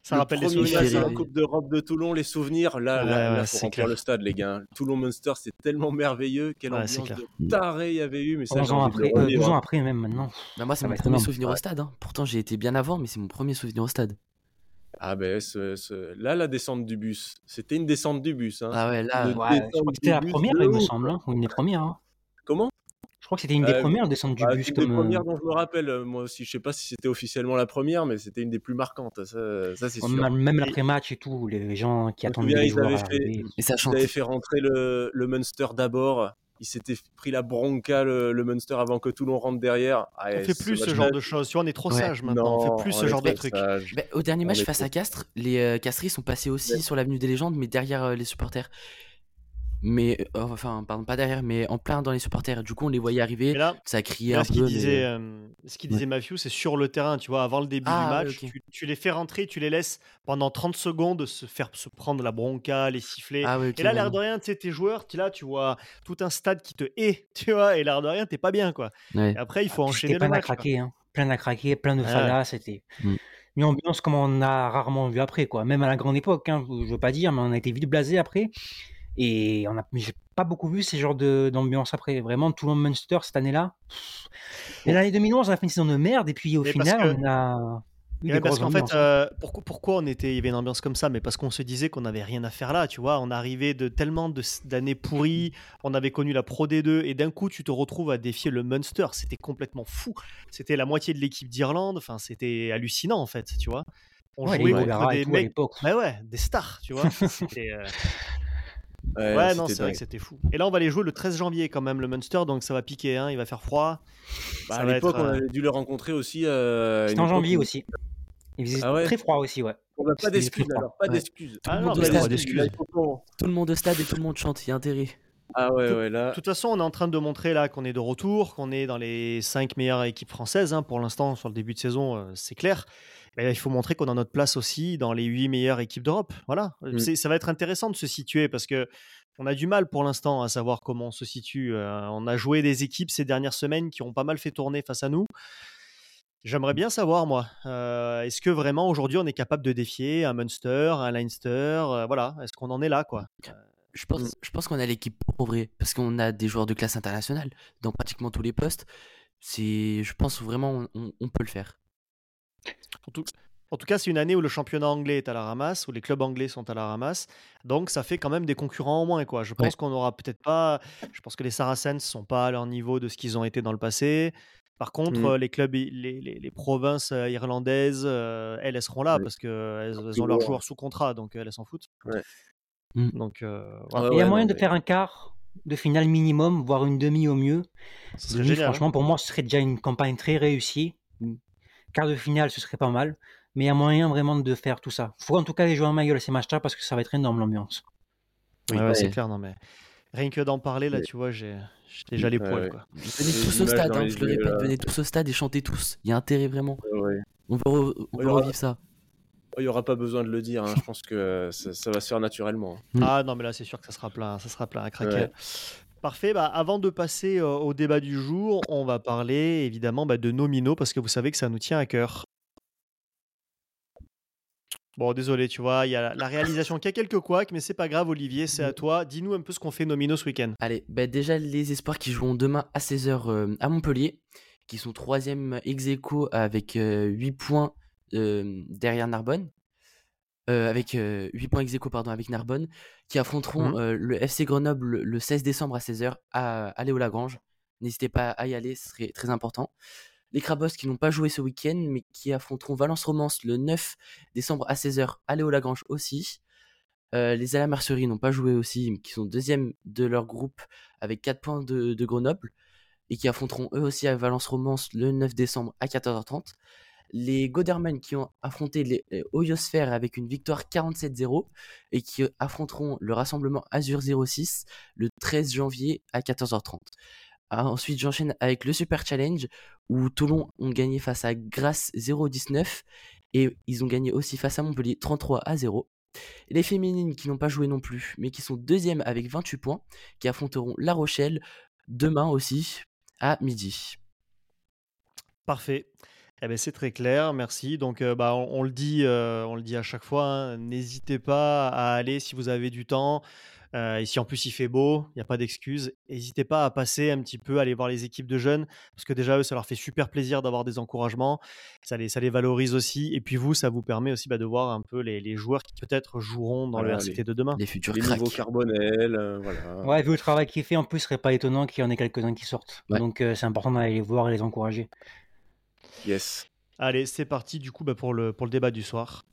S1: ça rappelle les souvenirs.
S2: La Coupe d'Europe de Toulon, les souvenirs. Là, là, faut remplir le stade, les gars. Toulon Munster, c'est tellement merveilleux. Quelle ambiance de taré il y avait eu. Mais ça,
S4: ans après, euh, ans après, même maintenant.
S3: Bah, moi, c'est mon premier souvenir au stade. Hein. Pourtant, j'ai été bien avant, mais c'est mon premier souvenir au stade.
S2: Ah ben, là, la descente du bus, c'était une descente du bus. Hein.
S3: Ah ouais, là,
S4: c'était la première, il me semble, hein, ou une des premières. Hein.
S2: Comment?
S4: Crois que c'était une des euh, premières descentes du
S2: bah,
S4: bus.
S2: Une des premières dont je me rappelle, euh, moi aussi. Je sais pas si c'était officiellement la première, mais c'était une des plus marquantes. Ça, ça c'est sûr.
S4: Même l'après-match et tout, les gens qui attendaient les joueurs
S2: fait, Ils avaient fait rentrer le, le Munster d'abord. Il s'était pris la bronca, le, Munster, avant que Toulon rentre derrière.
S1: Ah, on fait plus ce genre de choses. Tu vois, on est trop sage maintenant. on fait plus ce genre de trucs.
S3: Bah, au dernier match face à Castres, les euh, Castries sont passés aussi sur l'avenue des légendes, mais derrière les supporters mais euh, enfin pardon pas derrière mais en plein dans les supporters. Du coup on les voyait arriver ça criait un
S1: ce
S3: peu
S1: disait, euh, ce qu'il disait Matthew c'est sur le terrain tu vois avant le début du ah, match tu, les fais rentrer tu les laisses pendant 30 secondes se faire se prendre la bronca les sifflets ah, et là l'air de rien tu sais tes joueurs tu là tu vois tout un stade qui te hait tu vois et l'air de rien t'es pas bien quoi. Et après il faut ah, enchaîner le
S4: plein
S1: match
S4: à craquer hein. plein à craquer plein de falas c'était mm. une ambiance comme on a rarement vu après quoi. Même à la grande époque hein, je veux pas dire mais on a été vite blasé après et on a, j'ai pas beaucoup vu ces genres d'ambiance après. Vraiment, Toulon Munster cette année-là. Et l'année 2011, on a fait une saison de merde. Et puis au final, on a.
S1: parce qu'en fait, euh, pourquoi, pourquoi, on était, il y avait une ambiance comme ça? Mais parce qu'on se disait qu'on n'avait rien à faire là, tu vois. On arrivait de tellement d'années pourries, on avait connu la Pro D2, et d'un coup, tu te retrouves à défier le Munster. C'était complètement fou. C'était la moitié de l'équipe d'Irlande. Enfin, c'était hallucinant en fait, tu vois.
S4: On jouait contre des mecs,
S1: bah ouais, des stars, tu vois. Euh, Ouais, non, c'est vrai que c'était fou. Et là, on va les jouer le 13 janvier quand même, le Munster, donc ça va piquer, hein, il va faire froid.
S2: Bah, à l'époque, on euh, avait dû le rencontrer aussi.
S4: Euh, C'était en janvier aussi. Il faisait ah très froid aussi, ouais.
S2: On n'a pas d'excuses alors, pas d'excuses.
S3: Tout, tout, le monde au stade et tout le monde chante, il y a intérêt.
S2: Ah ouais, ouais, là.
S1: De toute façon, on est en train de montrer là qu'on est de retour, qu'on est dans les 5 meilleures équipes françaises. Hein, pour l'instant, sur le début de saison, euh, c'est clair. Mais il faut montrer qu'on a notre place aussi dans les 8 meilleures équipes d'Europe. Voilà. Mm. Ça va être intéressant de se situer parce que on a du mal pour l'instant à savoir comment on se situe. Euh, on a joué des équipes ces dernières semaines qui ont pas mal fait tourner face à nous. J'aimerais bien savoir, moi, euh, est-ce que vraiment aujourd'hui on est capable de défier un Munster, un Leinster euh, Voilà, est-ce qu'on en est là, quoi?
S3: Je pense, mm. je pense qu'on a l'équipe pour vrai, parce qu'on a des joueurs de classe internationale dans pratiquement tous les postes. C'est, je pense vraiment on, on peut le faire.
S1: En tout, en tout cas, c'est une année où le championnat anglais est à la ramasse, où les clubs anglais sont à la ramasse. Donc, ça fait quand même des concurrents en moins. Quoi. Je pense qu'on aura peut-être pas. Je pense que les Saracens ne sont pas à leur niveau de ce qu'ils ont été dans le passé. Par contre, mmh. euh, les clubs, les, les, provinces euh, irlandaises, euh, elles, elles seront là parce qu'elles elles ont leurs joueurs sous contrat, donc elles, s'en foutent. Mmh. Donc,
S4: Il y a moyen de faire un quart de finale minimum, voire une demi au mieux. Demi, franchement, pour moi, ce serait déjà une campagne très réussie. Quart de finale, ce serait pas mal mais il y a moyen vraiment de faire tout ça. Il faut en tout cas les jouer en maillot à ces matchs-là parce que ça va être énorme l'ambiance.
S1: Oui, c'est clair, non mais rien que d'en parler là, tu vois, j'ai déjà les poils. Quoi.
S3: Venez tous au stade, hein, je le répète, venez tous au stade et chantez tous. Il y a intérêt vraiment. On va, revivre ça.
S2: Il n'y aura pas besoin de le dire, hein. je pense que ça, va se faire naturellement.
S1: Mm. Ah non, mais là c'est sûr que ça sera plein, ça sera plein à craquer. Parfait, bah, avant de passer au débat du jour, on va parler évidemment bah, de Nomino parce que vous savez que ça nous tient à cœur. Bon, désolé, tu vois, il y a la réalisation qui a quelques couacs, mais c'est pas grave, Olivier, c'est à toi. Dis-nous un peu ce qu'on fait Nomino ce week-end.
S3: Allez, bah déjà les espoirs qui joueront demain à 16h euh, à Montpellier, qui sont troisième ex aequo avec 8 euh, points derrière Narbonne. Avec 8 points ex aequo, pardon, avec Narbonne, qui affronteront mmh. le FC Grenoble le 16 décembre à 16h à, à Léo Lagrange. N'hésitez pas à y aller, ce serait très important les Crabos qui n'ont pas joué ce week-end, mais qui affronteront Valence Romance le 9 décembre à 16h à Léo Lagrange aussi. Euh, les Mercerie n'ont pas joué aussi, mais qui sont deuxième de leur groupe avec 4 points de, Grenoble et qui affronteront eux aussi à Valence Romance le 9 décembre à 14h30. Les Goderman qui ont affronté les, avec une victoire 47-0 et qui affronteront le rassemblement Azur 06 le 13 janvier à 14h30. Ah, ensuite, j'enchaîne avec le Super Challenge où Toulon ont gagné face à Grasse 0-19 Et ils ont gagné aussi face à Montpellier 33 à 0. Les féminines qui n'ont pas joué non plus, mais qui sont deuxièmes avec 28 points, qui affronteront La Rochelle demain aussi à midi.
S1: Parfait. Eh ben, c'est très clair, merci. Donc, euh, bah, on, le dit, euh, on le dit à chaque fois, hein, n'hésitez pas à aller si vous avez du temps. Euh, et si en plus il fait beau, il n'y a pas d'excuse. N'hésitez pas à passer un petit peu, aller voir les équipes de jeunes, parce que déjà, eux, ça leur fait super plaisir d'avoir des encouragements. Ça les, ça les valorise aussi. Et puis vous, ça vous permet aussi bah, de voir un peu les, joueurs qui peut-être joueront dans le RCT de demain.
S3: Les futurs
S2: les nouveaux carbonels, voilà.
S4: Ouais, vu le travail qu'il fait, en plus, ce serait pas étonnant qu'il y en ait quelques-uns qui sortent. Donc c'est important d'aller les voir et les encourager.
S2: Yes.
S1: Allez, c'est parti du coup bah, pour, le, pour le débat du soir.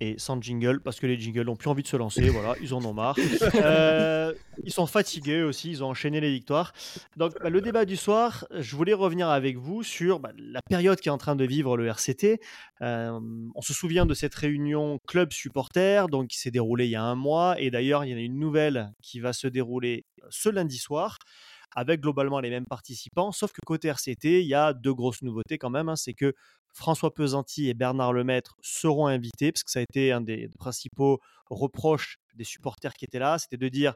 S1: Et sans jingle, parce que les jingles n'ont plus envie de se lancer, voilà, ils en ont marre. Euh, ils sont fatigués aussi, ils ont enchaîné les victoires. Donc bah, le débat du soir, je voulais revenir avec vous sur bah, la période qui est en train de vivre le RCT. Euh, on se souvient de cette réunion club supporter, donc qui s'est déroulée il y a un mois, et d'ailleurs il y en a une nouvelle qui va se dérouler ce lundi soir avec globalement les mêmes participants, sauf que côté RCT, il y a deux grosses nouveautés quand même. Hein. c'est que François Pesanti et Bernard Lemaître seront invités, parce que ça a été un des principaux reproches des supporters qui étaient là, c'était de dire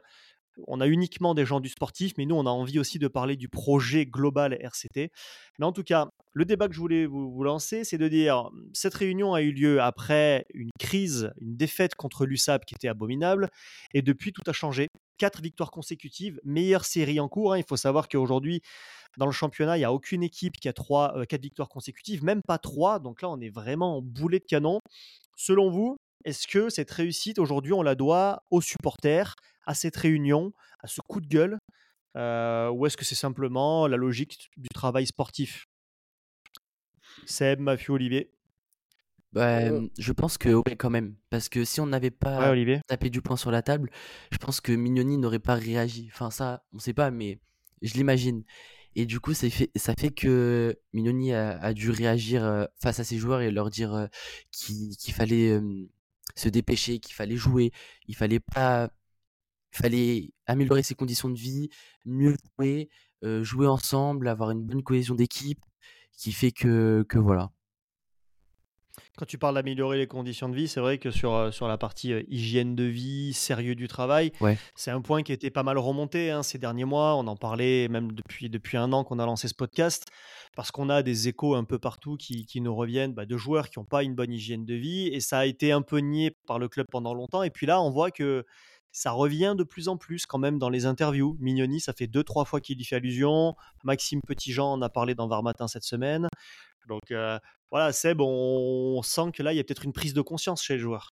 S1: on a uniquement des gens du sportif, mais nous, on a envie aussi de parler du projet global RCT. Mais en tout cas, le débat que je voulais vous, lancer, c'est de dire cette réunion a eu lieu après une crise, une défaite contre l'USAP qui était abominable, et depuis, tout a changé quatre victoires consécutives, meilleure série en cours. Hein. Il faut savoir qu'aujourd'hui, dans le championnat, il n'y a aucune équipe qui a trois, euh, quatre victoires consécutives, même pas trois. Donc là, on est vraiment en boulet de canon. Selon vous, est-ce que cette réussite aujourd'hui, on la doit aux supporters, à cette réunion, à ce coup de gueule, euh, ou est-ce que c'est simplement la logique du travail sportif? Seb, Mathieu, Olivier?
S3: Bah, je pense que oui, quand même. Parce que si on n'avait pas tapé du poing sur la table, je pense que Mignoni n'aurait pas réagi. Enfin, ça, on sait pas, mais je l'imagine. Et du coup, ça fait, ça fait que Mignoni a, dû réagir face à ses joueurs et leur dire qu'il fallait se dépêcher, qu'il fallait jouer, il fallait pas, il fallait améliorer ses conditions de vie, mieux jouer, jouer ensemble, avoir une bonne cohésion d'équipe, qui fait que, que voilà.
S1: Quand tu parles d'améliorer les conditions de vie, c'est vrai que sur, euh, sur la partie euh, hygiène de vie, sérieux du travail, c'est un point qui était pas mal remonté hein, ces derniers mois. On en parlait même depuis, depuis un an qu'on a lancé ce podcast, parce qu'on a des échos un peu partout qui, qui nous reviennent bah, de joueurs qui n'ont pas une bonne hygiène de vie, et ça a été un peu nié par le club pendant longtemps. Et puis là, on voit que ça revient de plus en plus quand même dans les interviews. Mignoni, ça fait deux, trois fois qu'il y fait allusion. Maxime Petitjean en a parlé dans Var Matin cette semaine. Donc euh, voilà, Seb, on, sent que là, il y a peut-être une prise de conscience chez les joueurs.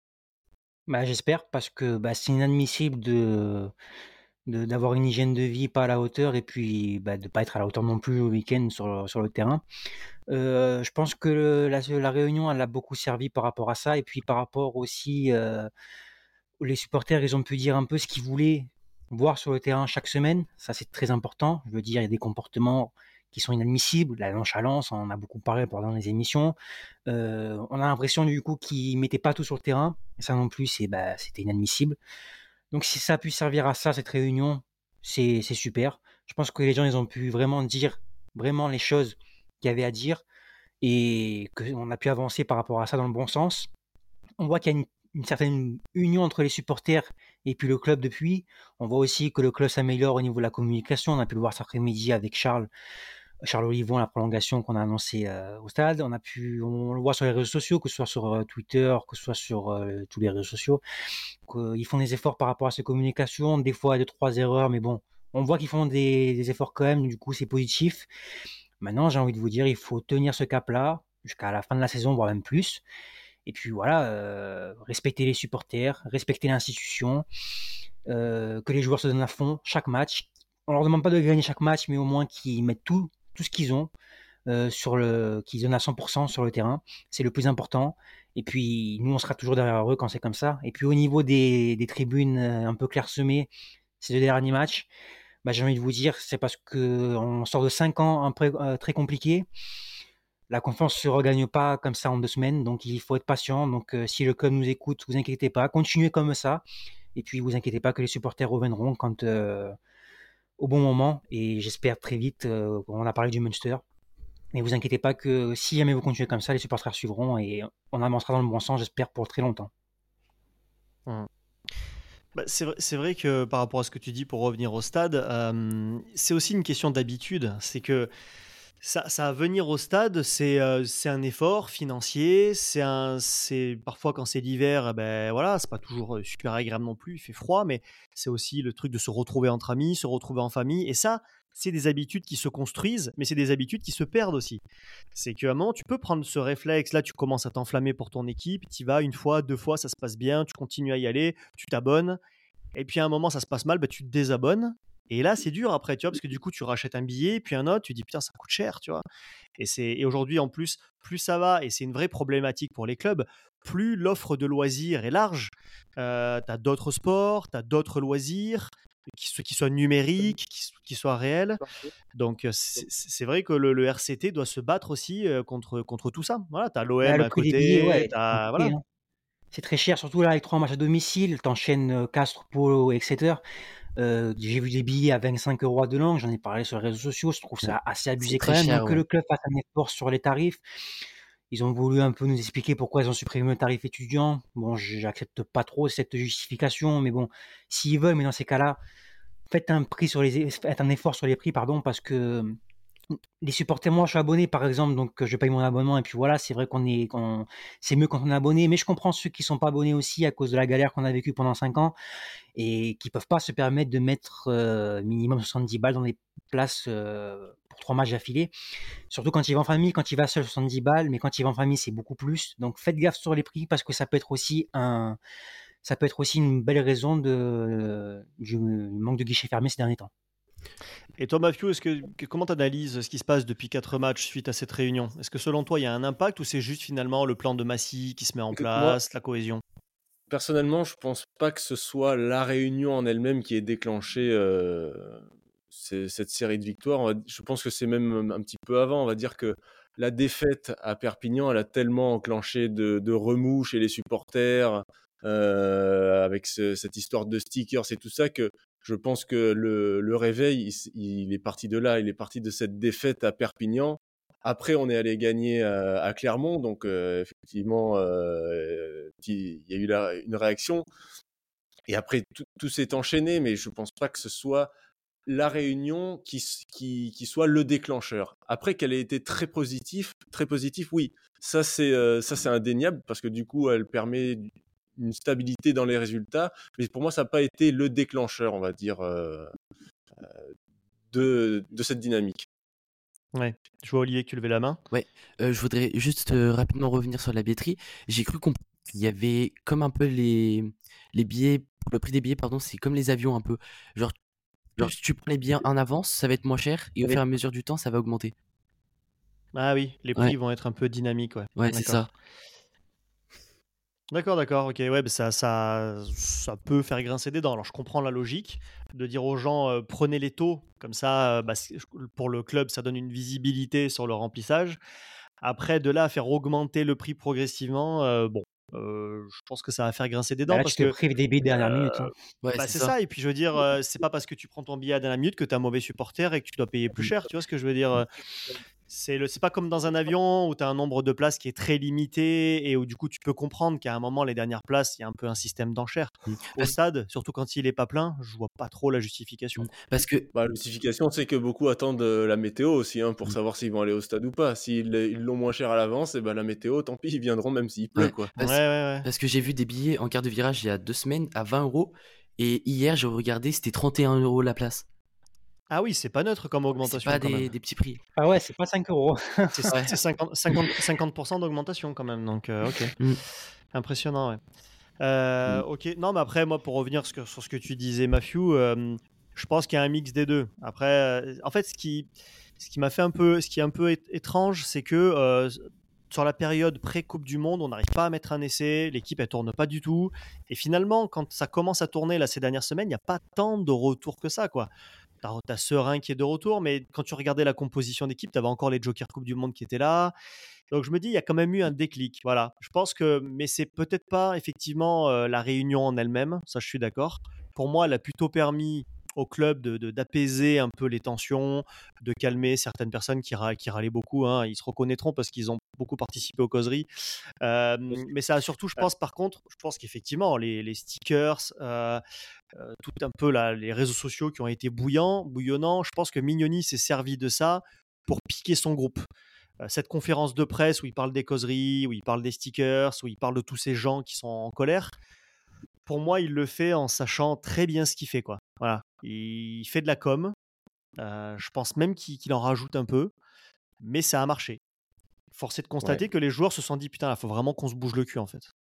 S4: Bah, J'espère, parce que bah, c'est inadmissible de d'avoir une hygiène de vie pas à la hauteur et puis bah, de pas être à la hauteur non plus au week-end sur, sur, le terrain. Euh, je pense que la, la, réunion, elle a beaucoup servi par rapport à ça et puis par rapport aussi, euh, les supporters, ils ont pu dire un peu ce qu'ils voulaient voir sur le terrain chaque semaine. Ça, c'est très important. Je veux dire, il y a des comportements qui sont inadmissibles. La nonchalance, on en a beaucoup parlé pendant les émissions. Euh, on a l'impression du coup qu'ils mettaient pas tout sur le terrain. Ça non plus, c'est bah, c'était inadmissible. Donc si ça a pu servir à ça cette réunion, c'est super. Je pense que les gens ils ont pu vraiment dire vraiment les choses qu'il y avait à dire et qu'on a pu avancer par rapport à ça dans le bon sens. On voit qu'il y a une, une certaine union entre les supporters et puis le club depuis. On voit aussi que le club s'améliore au niveau de la communication. On a pu le voir cet après-midi avec Charles Charles Olivon, la prolongation qu'on a annoncée euh, au stade. On a pu, on le voit sur les réseaux sociaux, que ce soit sur euh, Twitter, que ce soit sur euh, tous les réseaux sociaux. Ils font des efforts par rapport à ces communications, des fois deux trois erreurs, mais bon, on voit qu'ils font des, efforts quand même. Du coup, c'est positif. Maintenant, j'ai envie de vous dire, il faut tenir ce cap-là jusqu'à la fin de la saison, voire même plus. Et puis voilà, respecter les supporters, respecter l'institution, que les joueurs se donnent à fond chaque match. On leur demande pas de gagner chaque match, mais au moins qu'ils mettent tout tout ce qu'ils ont, euh, sur le, qu'ils donnent à 100% sur le terrain. C'est le plus important. Et puis, nous, on sera toujours derrière eux quand c'est comme ça. Et puis, au niveau des, tribunes euh, un peu clairsemées, ces deux derniers matchs, bah, j'ai envie de vous dire, c'est parce qu'on sort de 5 ans un euh, très compliqués. La confiance ne se regagne pas comme ça en deux semaines, donc il faut être patient. Donc, si le club nous écoute, vous inquiétez pas, continuez comme ça. Et puis, vous inquiétez pas que les supporters reviendront quand, au bon moment et j'espère très vite. Euh, on a parlé du Munster. Mais vous inquiétez pas que si jamais vous continuez comme ça, les supporters suivront et on avancera dans le bon sens, j'espère, pour très longtemps.
S1: Mmh. Bah, c'est vrai, que par rapport à ce que tu dis pour revenir au stade, c'est aussi une question d'habitude. C'est que ça, ça venir au stade, c'est un effort financier. C'est un, c'est parfois quand c'est l'hiver, eh ben voilà, c'est pas toujours super agréable non plus. Il fait froid, mais c'est aussi le truc de se retrouver entre amis, se retrouver en famille. Et ça, c'est des habitudes qui se construisent, mais c'est des habitudes qui se perdent aussi. C'est qu'à un moment, tu peux prendre ce réflexe, là, tu commences à t'enflammer pour ton équipe, tu vas une fois, deux fois, ça se passe bien, tu continues à y aller, tu t'abonnes, et puis à un moment, ça se passe mal, bah, tu te désabonnes, et là, c'est dur après, tu vois, parce que du coup, tu rachètes un billet, puis un autre, tu dis putain, ça coûte cher, tu vois. Et, et aujourd'hui, en plus, plus ça va, et c'est une vraie problématique pour les clubs, plus l'offre de loisirs est large. Euh, tu as d'autres sports, tu as d'autres loisirs, qui, qui soient numériques, qui, soient réels. Donc c'est vrai que le, RCT doit se battre aussi contre, contre tout ça. Voilà, tu as l'OM à côté.
S4: Hein. C'est très cher, surtout là avec trois matchs à domicile. T'enchaînes Castres, Polo, etc. J'ai vu des billets à 25 euros de langue, j'en ai parlé sur les réseaux sociaux, je trouve ça assez abusé quand même. Que le club fasse un effort sur les tarifs. Ils ont voulu un peu nous expliquer pourquoi ils ont supprimé le tarif étudiant. Bon, j'accepte pas trop cette justification, mais bon, s'ils veulent, mais dans ces cas-là, faites un prix sur les, faites un effort sur les prix, pardon, parce que les supporters, moi je suis abonné par exemple, donc je paye mon abonnement et puis voilà, c'est vrai qu'on est, c'est mieux quand on est abonné, mais je comprends ceux qui sont pas abonnés aussi à cause de la galère qu'on a vécue pendant 5 ans et qui peuvent pas se permettre de mettre euh, minimum 70 balles dans des places euh, pour trois matchs d'affilée. Surtout quand il va en famille, quand il va seul 70 balles, mais quand il va en famille c'est beaucoup plus. Donc faites gaffe sur les prix parce que ça peut être aussi une belle raison du manque de guichets fermés ces derniers temps.
S1: Et toi, Mathieu, est-ce que, comment tu analyses ce qui se passe depuis quatre matchs suite à cette réunion? Est-ce que selon toi, il y a un impact ou c'est juste finalement le plan de Massy qui se met en place, la cohésion?
S2: Personnellement, je pense pas que ce soit la réunion en elle-même qui ait déclenché euh, cette série de victoires. Je pense que c'est même un petit peu avant. On va dire que la défaite à Perpignan, elle a tellement enclenché de, de remous chez les supporters, euh, avec cette histoire de stickers et tout ça, que je pense que le, réveil, il, est parti de là, il est parti de cette défaite à Perpignan. Après, on est allé gagner à, Clermont, donc euh, effectivement, euh, il y a eu une réaction. Et après, tout, s'est enchaîné, mais je ne pense pas que ce soit la réunion qui, soit le déclencheur. Après qu'elle ait été très positive, très positif, oui, ça c'est euh, ça c'est indéniable parce que du coup, elle permet une stabilité dans les résultats. Mais pour moi, ça n'a pas été le déclencheur, on va dire, euh, euh, de, de, cette dynamique.
S1: Ouais, je vois Olivier que tu levais la main.
S3: Ouais, euh, je voudrais juste rapidement revenir sur la billetterie. J'ai cru qu'il y avait comme un peu les, les billets, le prix des billets, pardon, c'est comme les avions un peu. Genre, genre, si tu prends les billets en avance, ça va être moins cher et au fur et à mesure du temps, ça va augmenter.
S1: Ah oui, les prix vont être un peu dynamiques, ouais.
S3: Ouais, c'est ça.
S1: D'accord, d'accord, ok, ouais, bah, ça, ça, ça peut faire grincer des dents. Alors je comprends la logique de dire aux gens euh, prenez les taux, comme ça, euh, bah, pour le club, ça donne une visibilité sur le remplissage. Après, de là à faire augmenter le prix progressivement, euh, bon, je pense que ça va faire grincer des dents.
S4: Bah,
S1: parce
S4: que prives des billets dernière minute. Hein.
S1: Ouais, c'est ça. Et puis je veux dire, c'est pas parce que tu prends ton billet à dernière minute que tu es un mauvais supporter et que tu dois payer plus cher. Tu vois ce que je veux dire c'est le, c'est pas comme dans un avion où tu as un nombre de places qui est très limité et où du coup tu peux comprendre qu'à un moment les dernières places, il y a un peu un système d'enchères. Mmh. Au stade, surtout quand il est pas plein, je vois pas trop la justification. Mmh.
S3: Parce que
S2: bah, la justification, c'est que beaucoup attendent euh, la météo aussi hein, pour mmh. savoir s'ils vont aller au stade ou pas. S'ils ils l'ont moins cher à l'avance, et eh ben la météo, tant pis, ils viendront même s'il pleut quoi.
S3: Parce, parce que j'ai vu des billets en quart de virage il y a deux semaines à 20 euros et hier j'ai regardé c'était 31 euros la place.
S1: Ah oui, c'est pas neutre comme augmentation.
S3: C'est pas des, petits prix.
S4: Ah ouais, c'est pas 5 euros.
S1: c'est 50%, 50, d'augmentation quand même. Donc, euh, ok. Mm. Impressionnant, ouais. Euh, mm. Ok. Non, mais après, moi, pour revenir sur, ce que tu disais, Matthew, euh, je pense qu'il y a un mix des deux. Après, en fait, ce qui, ce qui m'a fait un peu, ce qui est un peu étrange, c'est que sur la période pré-Coupe du Monde, on n'arrive pas à mettre un essai, l'équipe elle tourne pas du tout. Et finalement, quand ça commence à tourner là ces dernières semaines, il n'y a pas tant de retours que ça, quoi. T'as Serein qui est de retour, mais quand tu regardais la composition d'équipe, tu avais encore les Jokers Coupe du Monde qui étaient là. Donc je me dis, il y a quand même eu un déclic. Voilà. Je pense que, mais c'est peut-être pas effectivement la réunion en elle-même, ça je suis d'accord. Pour moi, elle a plutôt permis au club de, d'apaiser un peu les tensions, de calmer certaines personnes qui, qui râlaient beaucoup. Hein. Ils se reconnaîtront parce qu'ils ont beaucoup participé aux causeries. mais ça a surtout, je pense, par contre, je pense qu'effectivement, les, les stickers, tout un peu là, les réseaux sociaux qui ont été bouillants, bouillonnants, je pense que Mignoni s'est servi de ça pour piquer son groupe cette conférence de presse où il parle des causeries, où il parle des stickers, où il parle de tous ces gens qui sont en colère, pour moi, il le fait en sachant très bien ce qu'il fait. Quoi. Voilà. Il fait de la com. Euh, je pense même qu'il en rajoute un peu. Mais ça a marché. Force est de constater que les joueurs se sont dit putain, il faut vraiment qu'on se bouge le cul en fait.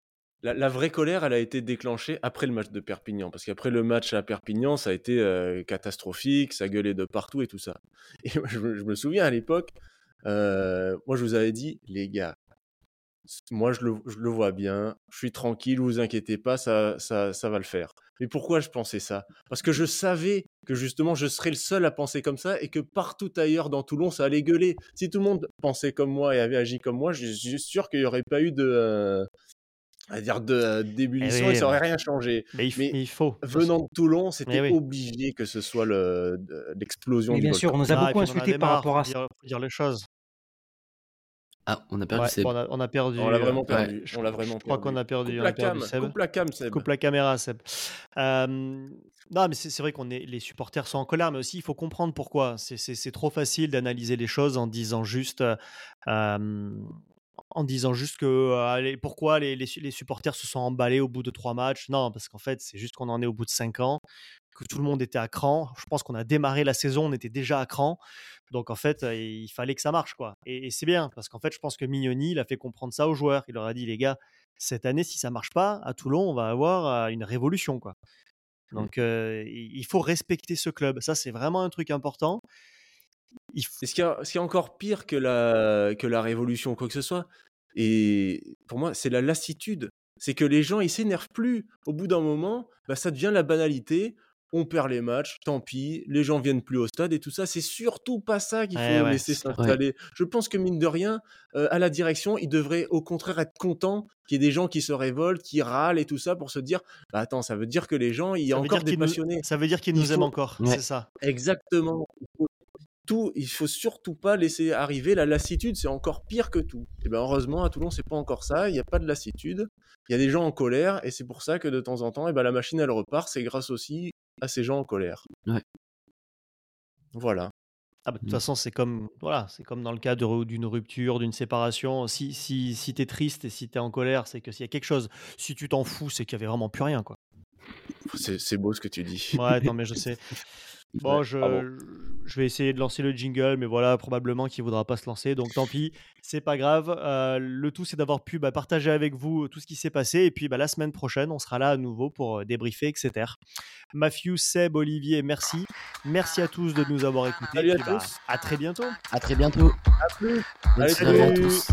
S2: La, vraie colère, elle a été déclenchée après le match de Perpignan. Parce qu'après le match à Perpignan, ça a été euh, catastrophique, ça gueulait de partout et tout ça. Et je, me souviens à l'époque, euh, moi je vous avais dit, les gars, moi, je le, vois bien. Je suis tranquille, vous inquiétez pas, ça, ça, va le faire. Mais pourquoi je pensais ça? Parce que je savais que justement, je serais le seul à penser comme ça et que partout ailleurs dans Toulon, ça allait gueuler. Si tout le monde pensait comme moi et avait agi comme moi, je suis sûr qu'il n'y aurait pas eu de. Euh, à dire de euh, d'ébullition et ça aurait rien changé.
S1: Mais il, faut.
S2: Venant de Toulon, c'était obligé que ce soit l'explosion.
S4: Mais bien sûr, on nous a ah, beaucoup insulté par rapport à
S1: ça. Dire les choses.
S3: Ah, on a perdu Seb.
S1: On a, on a perdu.
S2: On l'a vraiment perdu. On l'a vraiment
S1: je crois qu'on a perdu.
S2: Coupe
S1: on
S2: la,
S1: a perdu
S2: cam,
S1: Seb.
S2: coupe la cam, Seb.
S1: Coupe la caméra, Seb. Euh, non, mais c'est vrai qu'on est, les supporters sont en colère, mais aussi il faut comprendre pourquoi. C'est trop facile d'analyser les choses en disant juste, euh, en disant juste que pourquoi les, les, les, supporters se sont emballés au bout de trois matchs? Non, parce qu'en fait, c'est juste qu'on en est au bout de cinq ans que tout le monde était à cran. Je pense qu'on a démarré la saison, on était déjà à cran. Donc en fait, il fallait que ça marche quoi. Et, c'est bien parce qu'en fait, je pense que Mignoni, il a fait comprendre ça aux joueurs. Il leur a dit les gars, cette année, si ça marche pas à Toulon, on va avoir une révolution quoi. Mmh. Donc il faut respecter ce club. Ça, c'est vraiment un truc important.
S2: Il Ce qui est encore pire que la, que la révolution, quoi que ce soit, et pour moi, c'est la lassitude. C'est que les gens, ils s'énervent plus. Au bout d'un moment, bah, ça devient la banalité on perd les matchs, tant pis, les gens viennent plus au stade et tout ça. C'est surtout pas ça qu'il faut laisser s'installer. Je pense que mine de rien, euh, à la direction, ils devraient au contraire être contents qu'il y ait des gens qui se révoltent, qui râlent et tout ça pour se dire bah attends, ça veut dire que les gens, il y a encore des passionnés.
S1: Ça veut dire qu'ils nous aiment encore, c'est ça.
S2: Exactement. Tout, il faut surtout pas laisser arriver la lassitude, c'est encore pire que tout. Et ben heureusement à Toulon c'est pas encore ça, il n'y a pas de lassitude, il y a des gens en colère et c'est pour ça que de temps en temps et ben la machine elle repart, c'est grâce aussi à ces gens en colère.
S3: Ouais.
S2: Voilà.
S1: Ah bah, de toute mmh. façon, c'est comme, voilà, c'est comme dans le cas d'une rupture, d'une séparation. Si, si, si tu es triste et si tu es en colère, c'est que s'il y a quelque chose. Si tu t'en fous, c'est qu'il y avait vraiment plus rien. quoi.
S2: C'est beau ce que tu dis.
S1: Ouais, non, mais je sais. Bon, je, je, vais essayer de lancer le jingle, mais voilà, probablement qu'il ne voudra pas se lancer, donc tant pis, c'est pas grave. Euh, le tout, c'est d'avoir pu bah, partager avec vous tout ce qui s'est passé, et puis bah, la semaine prochaine, on sera là à nouveau pour euh, débriefer, etc. Matthew, Seb, Olivier, merci. Merci à tous de nous avoir écoutés.
S2: Salut à
S1: bah,
S2: tous.
S1: à très bientôt.
S3: À très bientôt.
S2: À plus.
S3: Salut à tous.